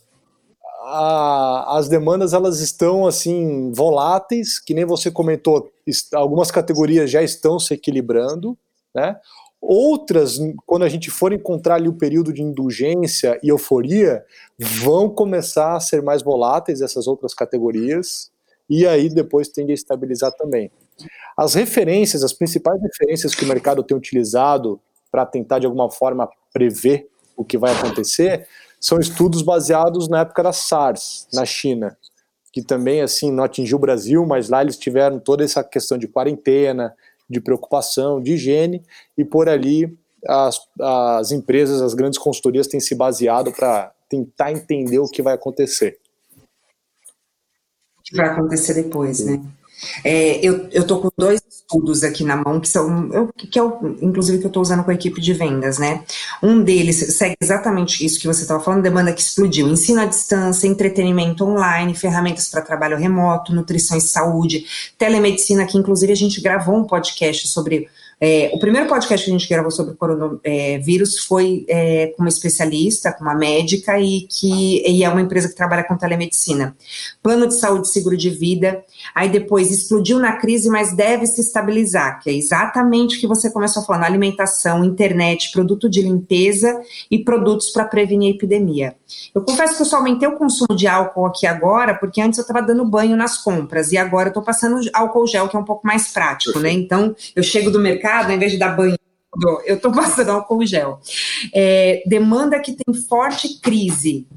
a, as demandas elas estão assim voláteis, que nem você comentou, algumas categorias já estão se equilibrando, né? Outras, quando a gente for encontrar ali o período de indulgência e euforia, vão começar a ser mais voláteis essas outras categorias, e aí depois tende a estabilizar também. As referências, as principais referências que o mercado tem utilizado para tentar de alguma forma prever o que vai acontecer, são estudos baseados na época da SARS, na China, que também assim não atingiu o Brasil, mas lá eles tiveram toda essa questão de quarentena, de preocupação, de higiene, e por ali as, as empresas, as grandes consultorias têm se baseado para tentar entender o que vai acontecer. O que vai acontecer depois, né? É, eu, tô com dois estudos aqui na mão, que são, eu, que é o, inclusive que eu estou usando com a equipe de vendas, né? Um deles segue exatamente isso que você estava falando, demanda que explodiu, ensino à distância, entretenimento online, ferramentas para trabalho remoto, nutrição e saúde, telemedicina, que inclusive a gente gravou um podcast sobre é, o primeiro podcast que a gente gravou sobre o coronavírus foi é, com uma especialista, com uma médica, e que e é uma empresa que trabalha com telemedicina. Plano de saúde, seguro de vida. Aí depois explodiu na crise, mas deve se estabilizar, que é exatamente o que você começou falando: alimentação, internet, produto de limpeza e produtos para prevenir a epidemia. Eu confesso que eu só aumentei o consumo de álcool aqui agora, porque antes eu estava dando banho nas compras, e agora eu estou passando álcool gel, que é um pouco mais prático, né? Então, eu chego do mercado, ao invés de dar banho eu estou passando álcool gel. É, demanda que tem forte crise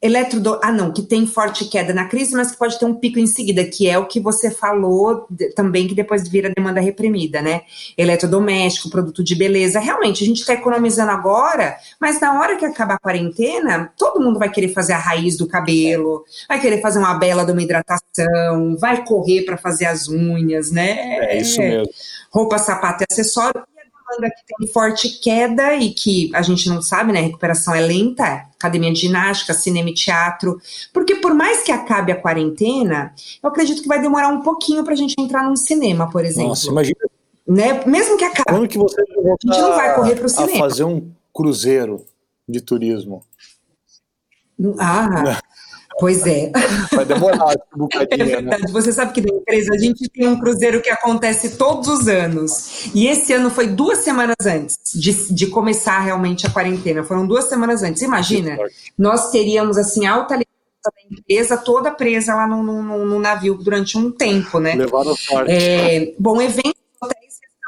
Eletrodo... Ah, não, que tem forte queda na crise, mas que pode ter um pico em seguida, que é o que você falou também, que depois vira demanda reprimida, né? Eletrodoméstico, produto de beleza. Realmente, a gente está economizando agora, mas na hora que acabar a quarentena, todo mundo vai querer fazer a raiz do cabelo, vai querer fazer uma bela de uma hidratação, vai correr para fazer as unhas, né? É isso mesmo. Roupa, sapato e acessório demanda que tem forte queda e que a gente não sabe, né? A recuperação é lenta, academia de ginástica, cinema e teatro. Porque por mais que acabe a quarentena, eu acredito que vai demorar um pouquinho para a gente entrar num cinema, por exemplo. Nossa, imagina. Né? Mesmo que acabe. Quando que você a gente não vai correr para o cinema. fazer um cruzeiro de turismo. Ah, Pois é. Vai demorar um bocadinho. É né? verdade. Né? Você sabe que na empresa a gente tem um cruzeiro que acontece todos os anos. E esse ano foi duas semanas antes de, de começar realmente a quarentena. Foram duas semanas antes. Imagina, nós teríamos assim alta da empresa toda presa lá no, no, no, navio durante um tempo, né? Levaram sorte. É, bom, evento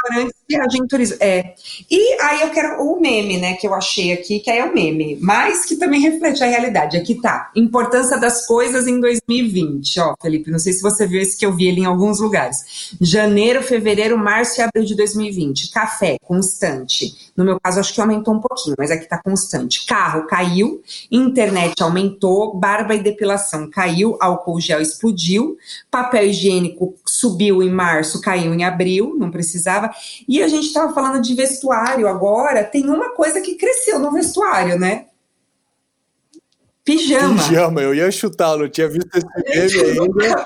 restaurantes, viagem turismo. É. E aí eu quero o meme, né, que eu achei aqui, que aí é o meme, mas que também reflete a realidade. Aqui tá. Importância das coisas em 2020. Ó, Felipe, não sei se você viu esse que eu vi ele em alguns lugares. Janeiro, fevereiro, março e abril de 2020. Café, constante. No meu caso, acho que aumentou um pouquinho, mas aqui tá constante. Carro caiu, internet aumentou, barba e depilação caiu, álcool gel explodiu, papel higiênico subiu em março, caiu em abril, não precisava. E a gente estava falando de vestuário agora, tem uma coisa que cresceu no vestuário, né? Pijama. Pijama, eu ia chutar, não tinha visto esse meme ainda.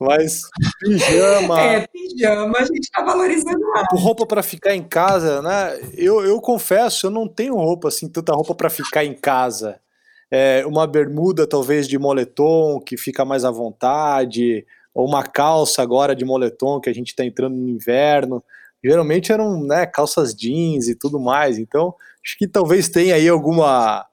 Mas pijama. É, pijama, a gente está valorizando mais. Roupa para ficar em casa, né? Eu, eu confesso, eu não tenho roupa assim, tanta roupa para ficar em casa. É, uma bermuda, talvez, de moletom, que fica mais à vontade ou uma calça agora de moletom que a gente está entrando no inverno. Geralmente eram né, calças jeans e tudo mais. Então, acho que talvez tenha aí alguma,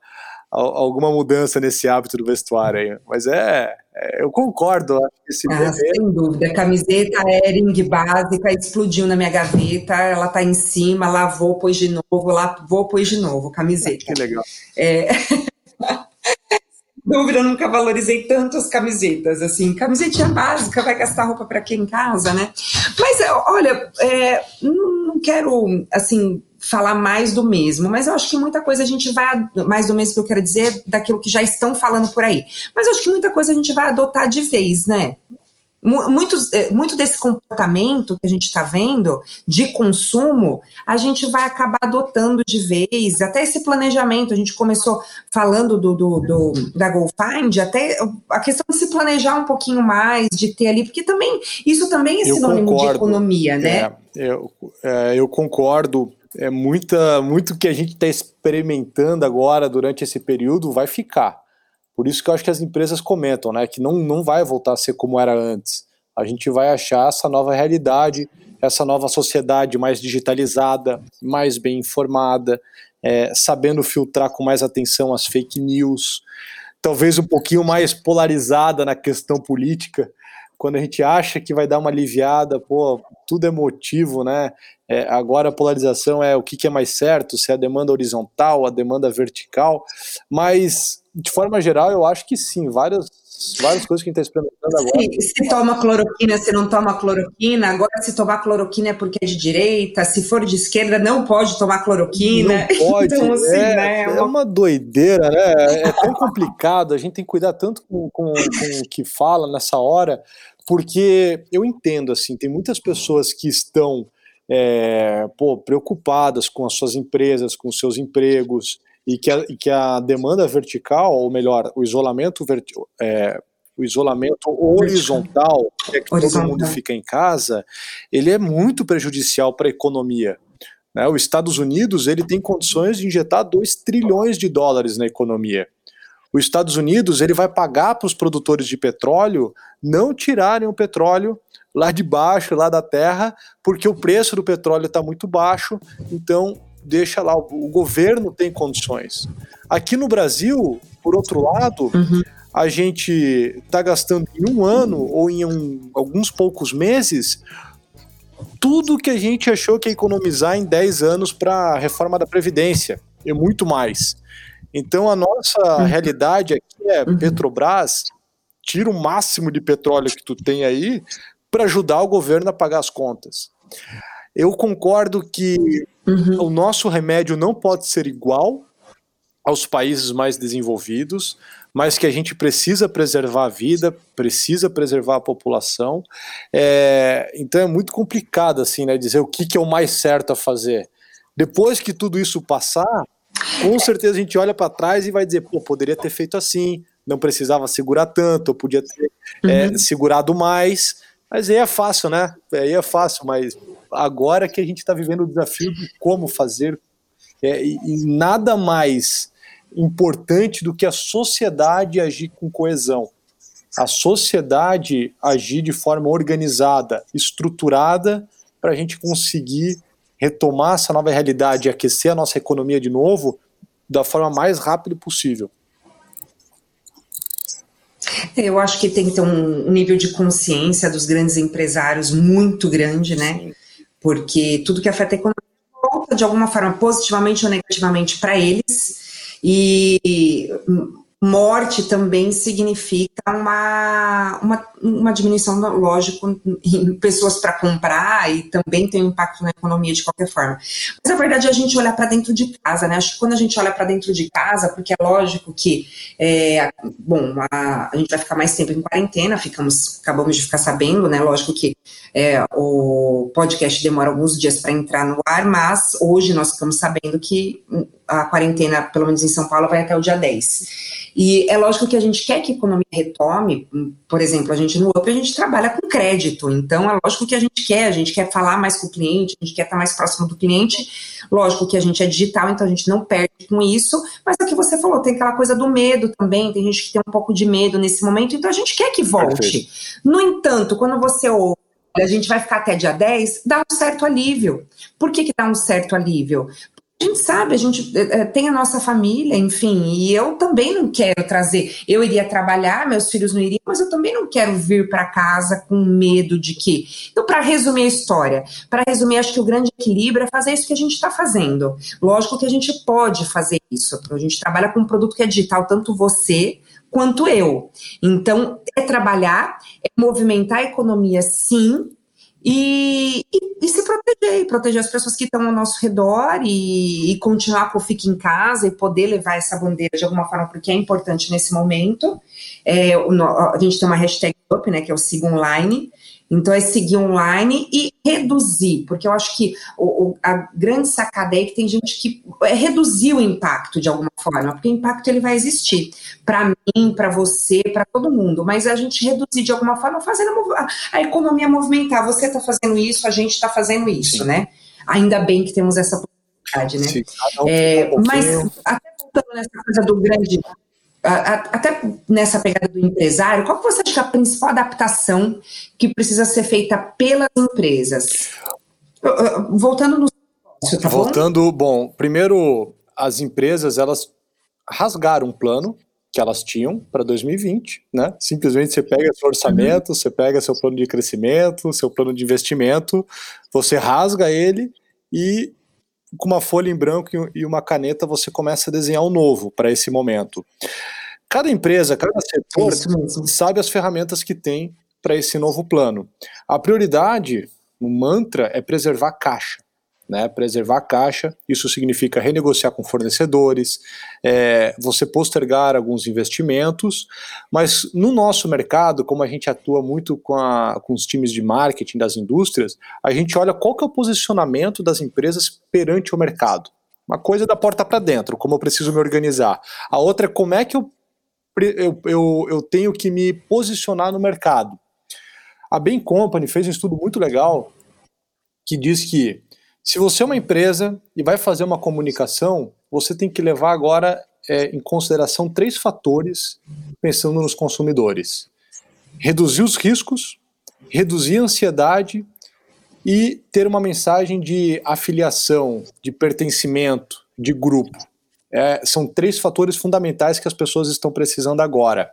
alguma mudança nesse hábito do vestuário aí. Mas é, é eu concordo. Esse ah, sem dúvida. A camiseta Ering básica explodiu na minha gaveta, ela tá em cima, lavou, pôs de novo, lavou, pôs de novo, camiseta. Que legal. É... dúvida, eu nunca valorizei tanto as camisetas, assim, camisetinha básica, vai gastar roupa para quem em casa, né? Mas, olha, é, não quero, assim, falar mais do mesmo, mas eu acho que muita coisa a gente vai, mais do mesmo que eu quero dizer, daquilo que já estão falando por aí, mas eu acho que muita coisa a gente vai adotar de vez, né? Muitos, é, muito desse comportamento que a gente está vendo de consumo, a gente vai acabar adotando de vez, até esse planejamento, a gente começou falando do, do, do da GoFind, até a questão de se planejar um pouquinho mais, de ter ali, porque também, isso também é sinônimo de economia, né? É, eu, é, eu concordo, é muita, muito que a gente está experimentando agora durante esse período vai ficar. Por isso que eu acho que as empresas comentam, né, que não, não vai voltar a ser como era antes. A gente vai achar essa nova realidade, essa nova sociedade mais digitalizada, mais bem informada, é, sabendo filtrar com mais atenção as fake news, talvez um pouquinho mais polarizada na questão política, quando a gente acha que vai dar uma aliviada, pô, tudo é motivo, né? É, agora a polarização é o que, que é mais certo, se é a demanda horizontal, a demanda vertical, mas de forma geral, eu acho que sim, várias, várias coisas que a gente está experimentando agora. Se, se toma cloroquina, se não toma cloroquina, agora se tomar cloroquina é porque é de direita, se for de esquerda não pode tomar cloroquina. Não pode, então, assim, é, né, é, uma doideira, né? É tão complicado, a gente tem que cuidar tanto com, com, com o que fala nessa hora, porque eu entendo, assim, tem muitas pessoas que estão é, pô, preocupadas com as suas empresas, com os seus empregos, e que a, que a demanda vertical, ou melhor, o isolamento, verti é, o isolamento horizontal, que é que horizontal. todo mundo fica em casa, ele é muito prejudicial para a economia. Né? Os Estados Unidos ele tem condições de injetar 2 trilhões de dólares na economia. Os Estados Unidos ele vai pagar para os produtores de petróleo não tirarem o petróleo lá de baixo, lá da terra, porque o preço do petróleo está muito baixo, então deixa lá, o governo tem condições. Aqui no Brasil, por outro lado, uhum. a gente está gastando em um ano ou em um, alguns poucos meses tudo que a gente achou que ia economizar em 10 anos para a reforma da Previdência, e muito mais. Então a nossa uhum. realidade aqui é uhum. Petrobras, tira o máximo de petróleo que tu tem aí para ajudar o governo a pagar as contas. Eu concordo que uhum. o nosso remédio não pode ser igual aos países mais desenvolvidos, mas que a gente precisa preservar a vida, precisa preservar a população. É, então é muito complicado assim, né, dizer o que, que é o mais certo a fazer. Depois que tudo isso passar, com certeza a gente olha para trás e vai dizer, pô, poderia ter feito assim, não precisava segurar tanto, eu podia ter é, uhum. é, segurado mais. Mas aí é fácil, né? Aí é fácil, mas agora que a gente está vivendo o desafio de como fazer, é, e, nada mais importante do que a sociedade agir com coesão. A sociedade agir de forma organizada, estruturada, para a gente conseguir retomar essa nova realidade e aquecer a nossa economia de novo da forma mais rápida possível. Eu acho que tem que ter um nível de consciência dos grandes empresários muito grande, né? Porque tudo que afeta a economia volta de alguma forma positivamente ou negativamente para eles. E morte também significa uma, uma, uma diminuição, lógico, em pessoas para comprar e também tem um impacto na economia de qualquer forma. Mas a verdade é a gente olhar para dentro de casa, né? Acho que quando a gente olha para dentro de casa, porque é lógico que, é, bom, a, a, gente vai ficar mais tempo em quarentena, ficamos, acabamos de ficar sabendo, né? Lógico que é, o podcast demora alguns dias para entrar no ar, mas hoje nós ficamos sabendo que a quarentena, pelo menos em São Paulo, vai até o dia 10. E é lógico que a gente quer que a economia retome, por exemplo, a gente no Up a gente trabalha com crédito, então é lógico que a gente quer, a gente quer falar mais com o cliente, a gente quer estar mais próximo do cliente, lógico que a gente é digital, então a gente não perde com isso, mas é o que você falou, tem aquela coisa do medo também, tem gente que tem um pouco de medo nesse momento, então a gente quer que volte. Perfeito. No entanto, quando você ouve a gente vai ficar até dia 10, dá um certo alívio. Por que, que dá um certo alívio? A gente sabe, a gente é, tem a nossa família, enfim, e eu também não quero trazer. Eu iria trabalhar, meus filhos não iriam, mas eu também não quero vir para casa com medo de que. Então, para resumir a história, para resumir, acho que o grande equilíbrio é fazer isso que a gente está fazendo. Lógico que a gente pode fazer isso. A gente trabalha com um produto que é digital, tanto você quanto eu. Então, é trabalhar, é movimentar a economia, sim, e, e, e, se proteger, e proteger as pessoas que estão ao nosso redor e, e, continuar com o Fique em Casa e poder levar essa bandeira de alguma forma, porque é importante nesse momento. É, a gente tem uma hashtag up, né, que é o Siga Online, então, é seguir online e reduzir, porque eu acho que o, o, a grande sacada é que tem gente que é reduzir o impacto de alguma forma, porque o impacto ele vai existir para mim, para você, para todo mundo, mas a gente reduzir de alguma forma, fazendo a, a economia movimentar. Você está fazendo isso, a gente está fazendo isso, Sim. né? Ainda bem que temos essa possibilidade, né? Sim, é, mas até voltando nessa coisa do grande até nessa pegada do empresário, qual que você acha que é a principal adaptação que precisa ser feita pelas empresas? Voltando no tá Voltando, bom? bom, primeiro as empresas elas rasgaram um plano que elas tinham para 2020, né? Simplesmente você pega seu orçamento, uhum. você pega seu plano de crescimento, seu plano de investimento, você rasga ele e com uma folha em branco e uma caneta você começa a desenhar um novo para esse momento. Cada empresa, cada setor sabe as ferramentas que tem para esse novo plano. A prioridade, o mantra, é preservar caixa. Né, preservar a caixa, isso significa renegociar com fornecedores, é, você postergar alguns investimentos, mas no nosso mercado, como a gente atua muito com, a, com os times de marketing das indústrias, a gente olha qual que é o posicionamento das empresas perante o mercado. Uma coisa é da porta para dentro, como eu preciso me organizar. A outra é como é que eu, eu, eu, eu tenho que me posicionar no mercado. A Bain Company fez um estudo muito legal que diz que se você é uma empresa e vai fazer uma comunicação, você tem que levar agora é, em consideração três fatores pensando nos consumidores: reduzir os riscos, reduzir a ansiedade e ter uma mensagem de afiliação, de pertencimento, de grupo. É, são três fatores fundamentais que as pessoas estão precisando agora.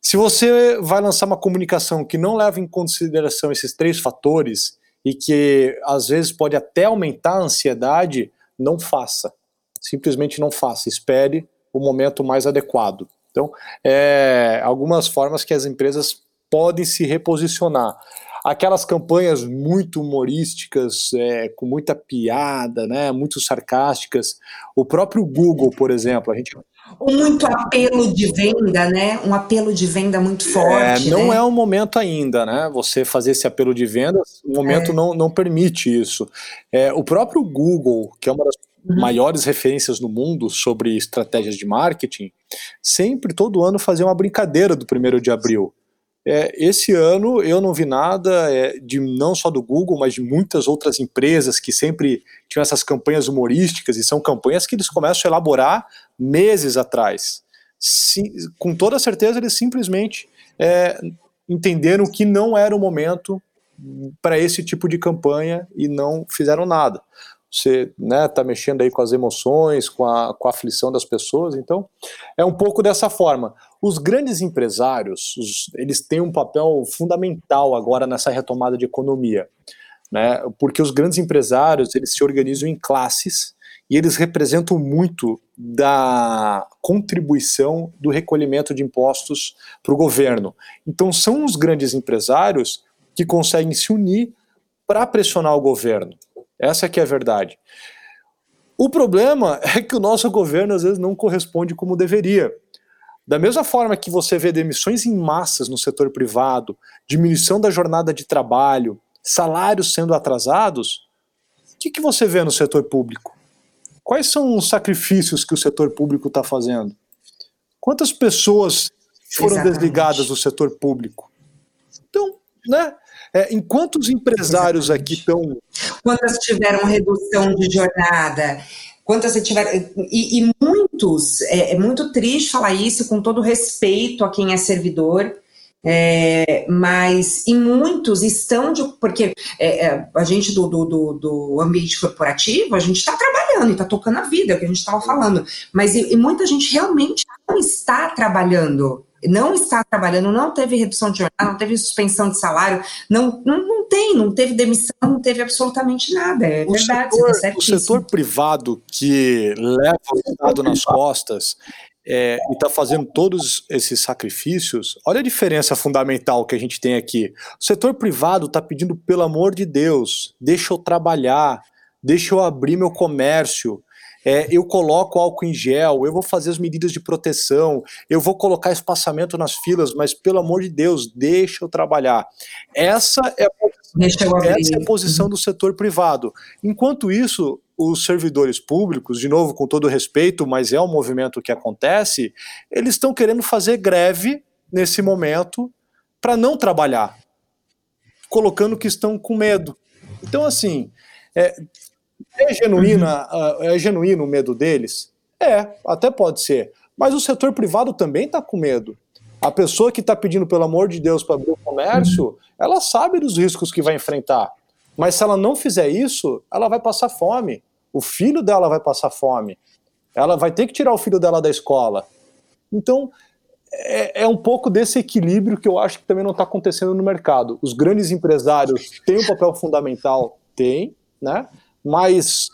Se você vai lançar uma comunicação que não leva em consideração esses três fatores, e que às vezes pode até aumentar a ansiedade, não faça. Simplesmente não faça. Espere o momento mais adequado. Então, é, algumas formas que as empresas podem se reposicionar. Aquelas campanhas muito humorísticas, é, com muita piada, né, muito sarcásticas. O próprio Google, por exemplo, a gente ou muito apelo de venda, né? Um apelo de venda muito é, forte. É, não né? é o momento ainda, né? Você fazer esse apelo de venda, o momento é. não, não permite isso. É, o próprio Google, que é uma das uhum. maiores referências no mundo sobre estratégias de marketing, sempre, todo ano, fazia uma brincadeira do primeiro de abril. É, esse ano eu não vi nada é, de não só do Google, mas de muitas outras empresas que sempre tinham essas campanhas humorísticas e são campanhas que eles começam a elaborar meses atrás. com toda certeza eles simplesmente é, entenderam que não era o momento para esse tipo de campanha e não fizeram nada você está né, tá mexendo aí com as emoções, com a, com a aflição das pessoas, então é um pouco dessa forma. Os grandes empresários, os, eles têm um papel fundamental agora nessa retomada de economia, né, porque os grandes empresários, eles se organizam em classes e eles representam muito da contribuição do recolhimento de impostos para o governo. Então são os grandes empresários que conseguem se unir para pressionar o governo. Essa que é a verdade. O problema é que o nosso governo às vezes não corresponde como deveria. Da mesma forma que você vê demissões em massas no setor privado, diminuição da jornada de trabalho, salários sendo atrasados, o que, que você vê no setor público? Quais são os sacrifícios que o setor público está fazendo? Quantas pessoas foram Exatamente. desligadas do setor público? Então, né? É, enquanto os empresários Exatamente. aqui estão. Quantas tiveram redução de jornada? Quantas tiveram. E, e muitos, é, é, muito triste falar isso, com todo respeito a quem é servidor. É, mas e muitos estão de, porque é, é a gente do, do, do, ambiente corporativo a gente está trabalhando e está tocando a vida, é o que a gente estava falando, mas e, e muita gente realmente não está trabalhando não está trabalhando, não teve redução de jornada, não teve suspensão de salário, não, não, não tem, não teve demissão, não teve absolutamente nada. É o verdade. Setor, tá o setor privado que leva o Estado nas costas é, e está fazendo todos esses sacrifícios, olha a diferença fundamental que a gente tem aqui. O setor privado está pedindo, pelo amor de Deus, deixa eu trabalhar, deixa eu abrir meu comércio, é, eu coloco álcool em gel, eu vou fazer as medidas de proteção, eu vou colocar espaçamento nas filas, mas pelo amor de Deus, deixa eu trabalhar. Essa é a, essa é a posição do setor privado. Enquanto isso, os servidores públicos, de novo, com todo respeito, mas é um movimento que acontece, eles estão querendo fazer greve nesse momento para não trabalhar, colocando que estão com medo. Então, assim, é, é, genuína, uhum. é genuíno o medo deles? É, até pode ser. Mas o setor privado também está com medo. A pessoa que está pedindo, pelo amor de Deus, para abrir o comércio, uhum. ela sabe dos riscos que vai enfrentar. Mas se ela não fizer isso, ela vai passar fome. O filho dela vai passar fome. Ela vai ter que tirar o filho dela da escola. Então, é, é, um pouco desse equilíbrio que eu acho que também não está acontecendo no mercado. Os grandes empresários têm um papel fundamental? Tem, né? Mas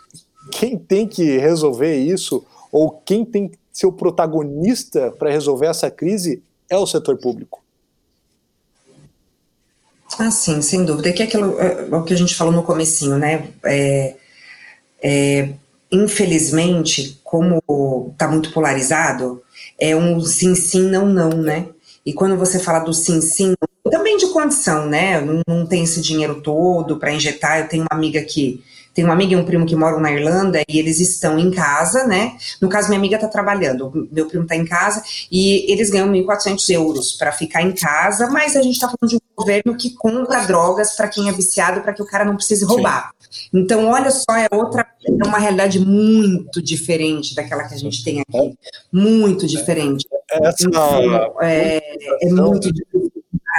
quem tem que resolver isso, ou quem tem que ser o protagonista para resolver essa crise, é o setor público. Ah, sim, sem dúvida. É que é aquilo é, é, o que a gente falou no comecinho, né? É, É, infelizmente, como está muito polarizado, é um sim, sim, não, não, né? E quando você fala do sim, sim, também de condição, né? Não, não tem esse dinheiro todo para injetar. Eu tenho uma amiga que tem uma amiga e um primo que moram na Irlanda e eles estão em casa, né? No caso, minha amiga está trabalhando, meu primo está em casa e eles ganham 1.400 euros para ficar em casa, mas a gente está falando de um governo que compra drogas para quem é viciado, para que o cara não precise roubar. Sim. Então, olha só, é outra, é uma realidade muito diferente daquela que a gente tem aqui. Muito diferente. Essa, então, é, é muito difícil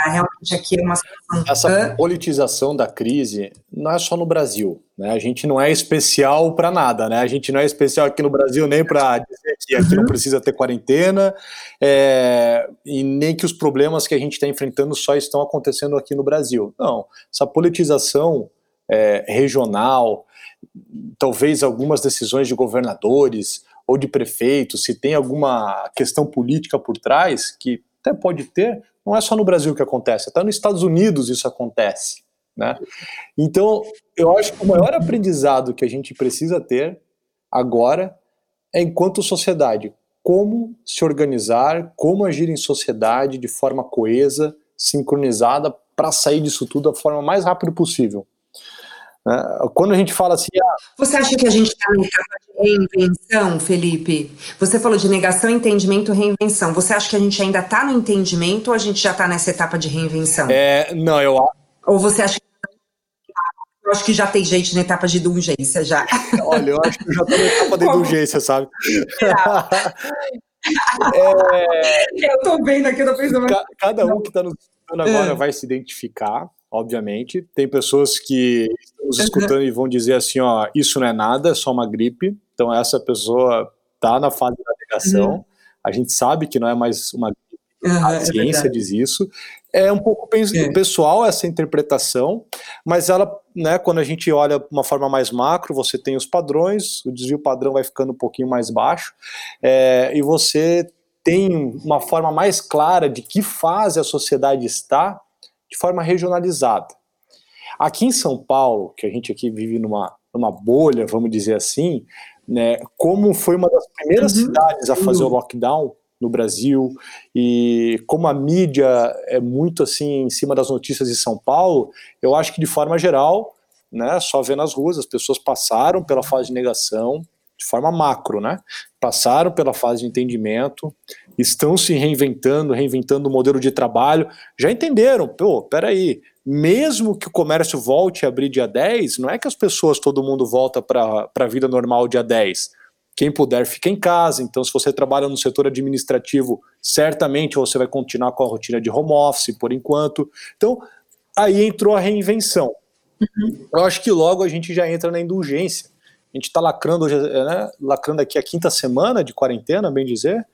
realmente aqui é uma situação. Essa politização da crise não é só no Brasil. Né? A gente não é especial para nada, né? A gente não é especial aqui no Brasil nem para dizer que aqui uhum. não precisa ter quarentena, é, e nem que os problemas que a gente está enfrentando só estão acontecendo aqui no Brasil. Não, essa politização é, regional, talvez algumas decisões de governadores ou de prefeitos, se tem alguma questão política por trás, que até pode ter, não é só no Brasil que acontece, até nos Estados Unidos isso acontece. Né? Então, eu acho que o maior aprendizado que a gente precisa ter agora é, enquanto sociedade, como se organizar, como agir em sociedade de forma coesa, sincronizada, para sair disso tudo da forma mais rápida possível. Né? Quando a gente fala assim. Ah, Você acha que a gente está na etapa de reinvenção, Felipe? Você falou de negação, entendimento, reinvenção. Você acha que a gente ainda está no entendimento ou a gente já está nessa etapa de reinvenção? É, não, eu Ou você acha que. Eu acho que já tem gente na etapa de indulgência já. Olha, eu acho que eu já estou na etapa de indulgência, sabe? é... Eu estou vendo aqui, eu tô pensando. Cada um que está nos agora é. vai se identificar obviamente. Tem pessoas que estão nos escutando e vão dizer assim, ó, isso não é nada, é só uma gripe. Então essa pessoa está na fase da negação. Uhum. A gente sabe que não é mais uma gripe. Uhum, a ciência é diz isso. É um pouco é. pessoal essa interpretação, mas ela, né, quando a gente olha de uma forma mais macro, você tem os padrões, o desvio padrão vai ficando um pouquinho mais baixo, é, e você tem uma forma mais clara de que fase a sociedade está de forma regionalizada. Aqui em São Paulo, que a gente aqui vive numa, numa bolha, vamos dizer assim, né, como foi uma das primeiras uhum. cidades a fazer o lockdown no Brasil e como a mídia é muito assim em cima das notícias de São Paulo, eu acho que de forma geral, né, só vendo nas ruas, as pessoas passaram pela fase de negação de forma macro, né? Passaram pela fase de entendimento, estão se reinventando, reinventando o modelo de trabalho, já entenderam, pô, peraí, mesmo que o comércio volte a abrir dia 10, não é que as pessoas, todo mundo volta para a vida normal dia 10. Quem puder fica em casa, então se você trabalha no setor administrativo, certamente você vai continuar com a rotina de home office por enquanto. Então, aí entrou a reinvenção. Uhum. Eu acho que logo a gente já entra na indulgência. A gente está lacrando hoje, né, lacrando aqui a quinta semana de quarentena, bem dizer,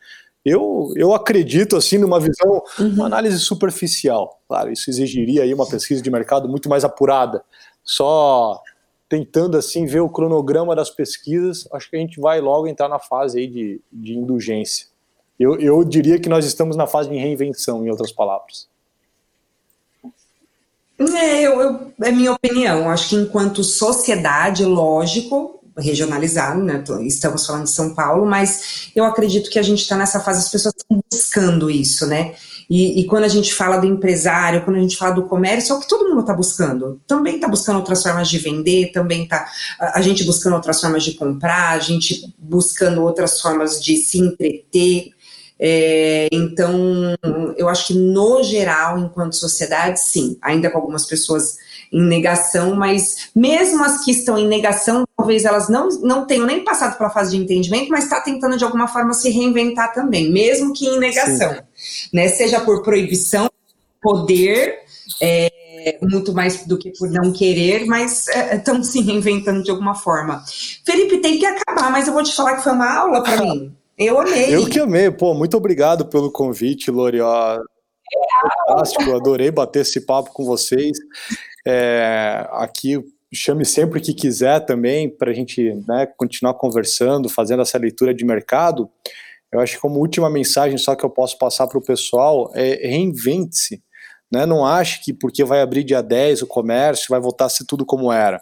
eu, eu acredito assim numa visão, uhum. uma análise superficial. Claro, isso exigiria aí uma pesquisa de mercado muito mais apurada. Só tentando assim ver o cronograma das pesquisas, acho que a gente vai logo entrar na fase aí de, de indulgência. Eu, eu diria que nós estamos na fase de reinvenção, em outras palavras. É, eu, eu, é minha opinião. Acho que enquanto sociedade, lógico, regionalizado, né? Estamos falando de São Paulo, mas eu acredito que a gente está nessa fase, as pessoas estão buscando isso, né? E, e, quando a gente fala do empresário, quando a gente fala do comércio, é o que todo mundo está buscando. Também está buscando outras formas de vender, também está a, gente buscando outras formas de comprar, a gente buscando outras formas de se entreter. É, então, eu acho que no geral, enquanto sociedade, sim, ainda com algumas pessoas em negação, mas mesmo as que estão em negação, talvez elas não, não tenham nem passado pela fase de entendimento, mas está tentando de alguma forma se reinventar também, mesmo que em negação, né? Seja por proibição, poder, é, muito mais do que por não querer, mas estão é, se reinventando de alguma forma. Felipe, tem que acabar, mas eu vou te falar que foi uma aula para mim. Eu amei. Eu que amei, pô, muito obrigado pelo convite, Lori. Fantástico, adorei bater esse papo com vocês. É, aqui chame sempre que quiser também para a gente né, continuar conversando, fazendo essa leitura de mercado. Eu acho que como última mensagem só que eu posso passar para o pessoal é reinvente-se. Né? Não ache que porque vai abrir dia 10 o comércio vai voltar a ser tudo como era.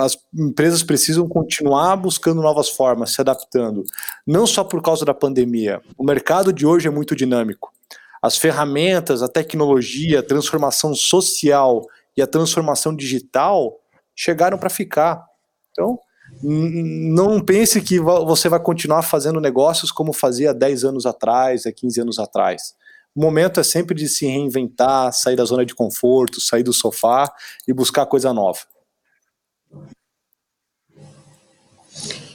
as empresas precisam continuar buscando novas formas, se adaptando, não só por causa da pandemia. O mercado de hoje é muito dinâmico. As ferramentas, a tecnologia, a transformação social e a transformação digital chegaram para ficar. Então, não pense que você vai continuar fazendo negócios como fazia há 10 anos atrás, há 15 anos atrás. O momento é sempre de se reinventar, sair da zona de conforto, sair do sofá e buscar coisa nova.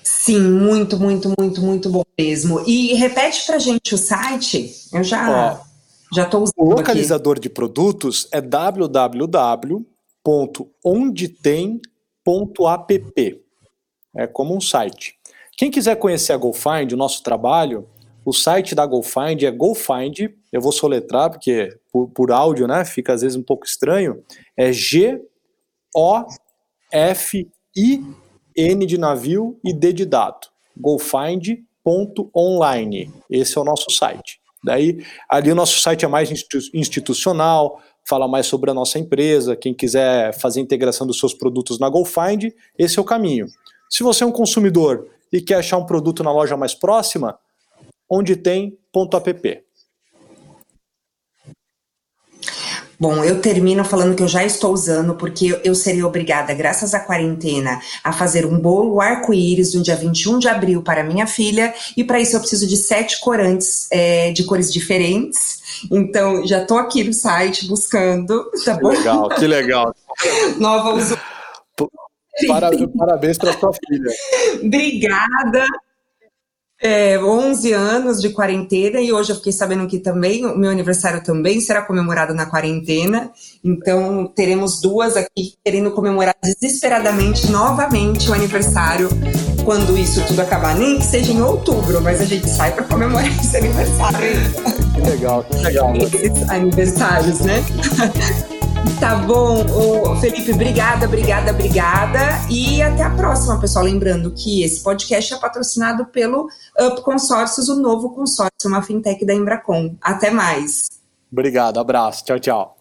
Sim, muito, muito, muito, muito bom mesmo. E repete pra gente o site. Eu já Ó, já estou usando. O localizador aqui. de produtos é www.ondetem.app. É como um site. Quem quiser conhecer a GoFind, o nosso trabalho, o site da GoFind é GoFind. Eu vou soletrar porque por, por áudio, né, fica às vezes um pouco estranho. É G O F I N de navio e D de dado. GoFind.online. Esse é o nosso site. Daí, ali o nosso site é mais institucional, fala mais sobre a nossa empresa. Quem quiser fazer integração dos seus produtos na GoFind, esse é o caminho. Se você é um consumidor e quer achar um produto na loja mais próxima, onde tem .app. Bom, eu termino falando que eu já estou usando, porque eu seria obrigada, graças à quarentena, a fazer um bolo arco-íris no dia 21 de abril para minha filha, e para isso eu preciso de sete corantes é, de cores diferentes. Então, já estou aqui no site buscando, tá bom? Que legal, que legal. Nova uso. Parabéns para sua filha. Obrigada. É, 11 anos de quarentena e hoje eu fiquei sabendo que também o meu aniversário também será comemorado na quarentena. Então teremos duas aqui querendo comemorar desesperadamente novamente o aniversário quando isso tudo acabar, nem que seja em outubro, mas a gente sai para comemorar esse aniversário. Que legal, que legal. Esses aniversários, né? Tá bom, Ô, Felipe, obrigada, obrigada, obrigada. E até a próxima, pessoal. Lembrando que esse podcast é patrocinado pelo Up Consórcios, o novo consórcio, uma fintech da Embracon. Até mais. Obrigado, abraço. Tchau, tchau.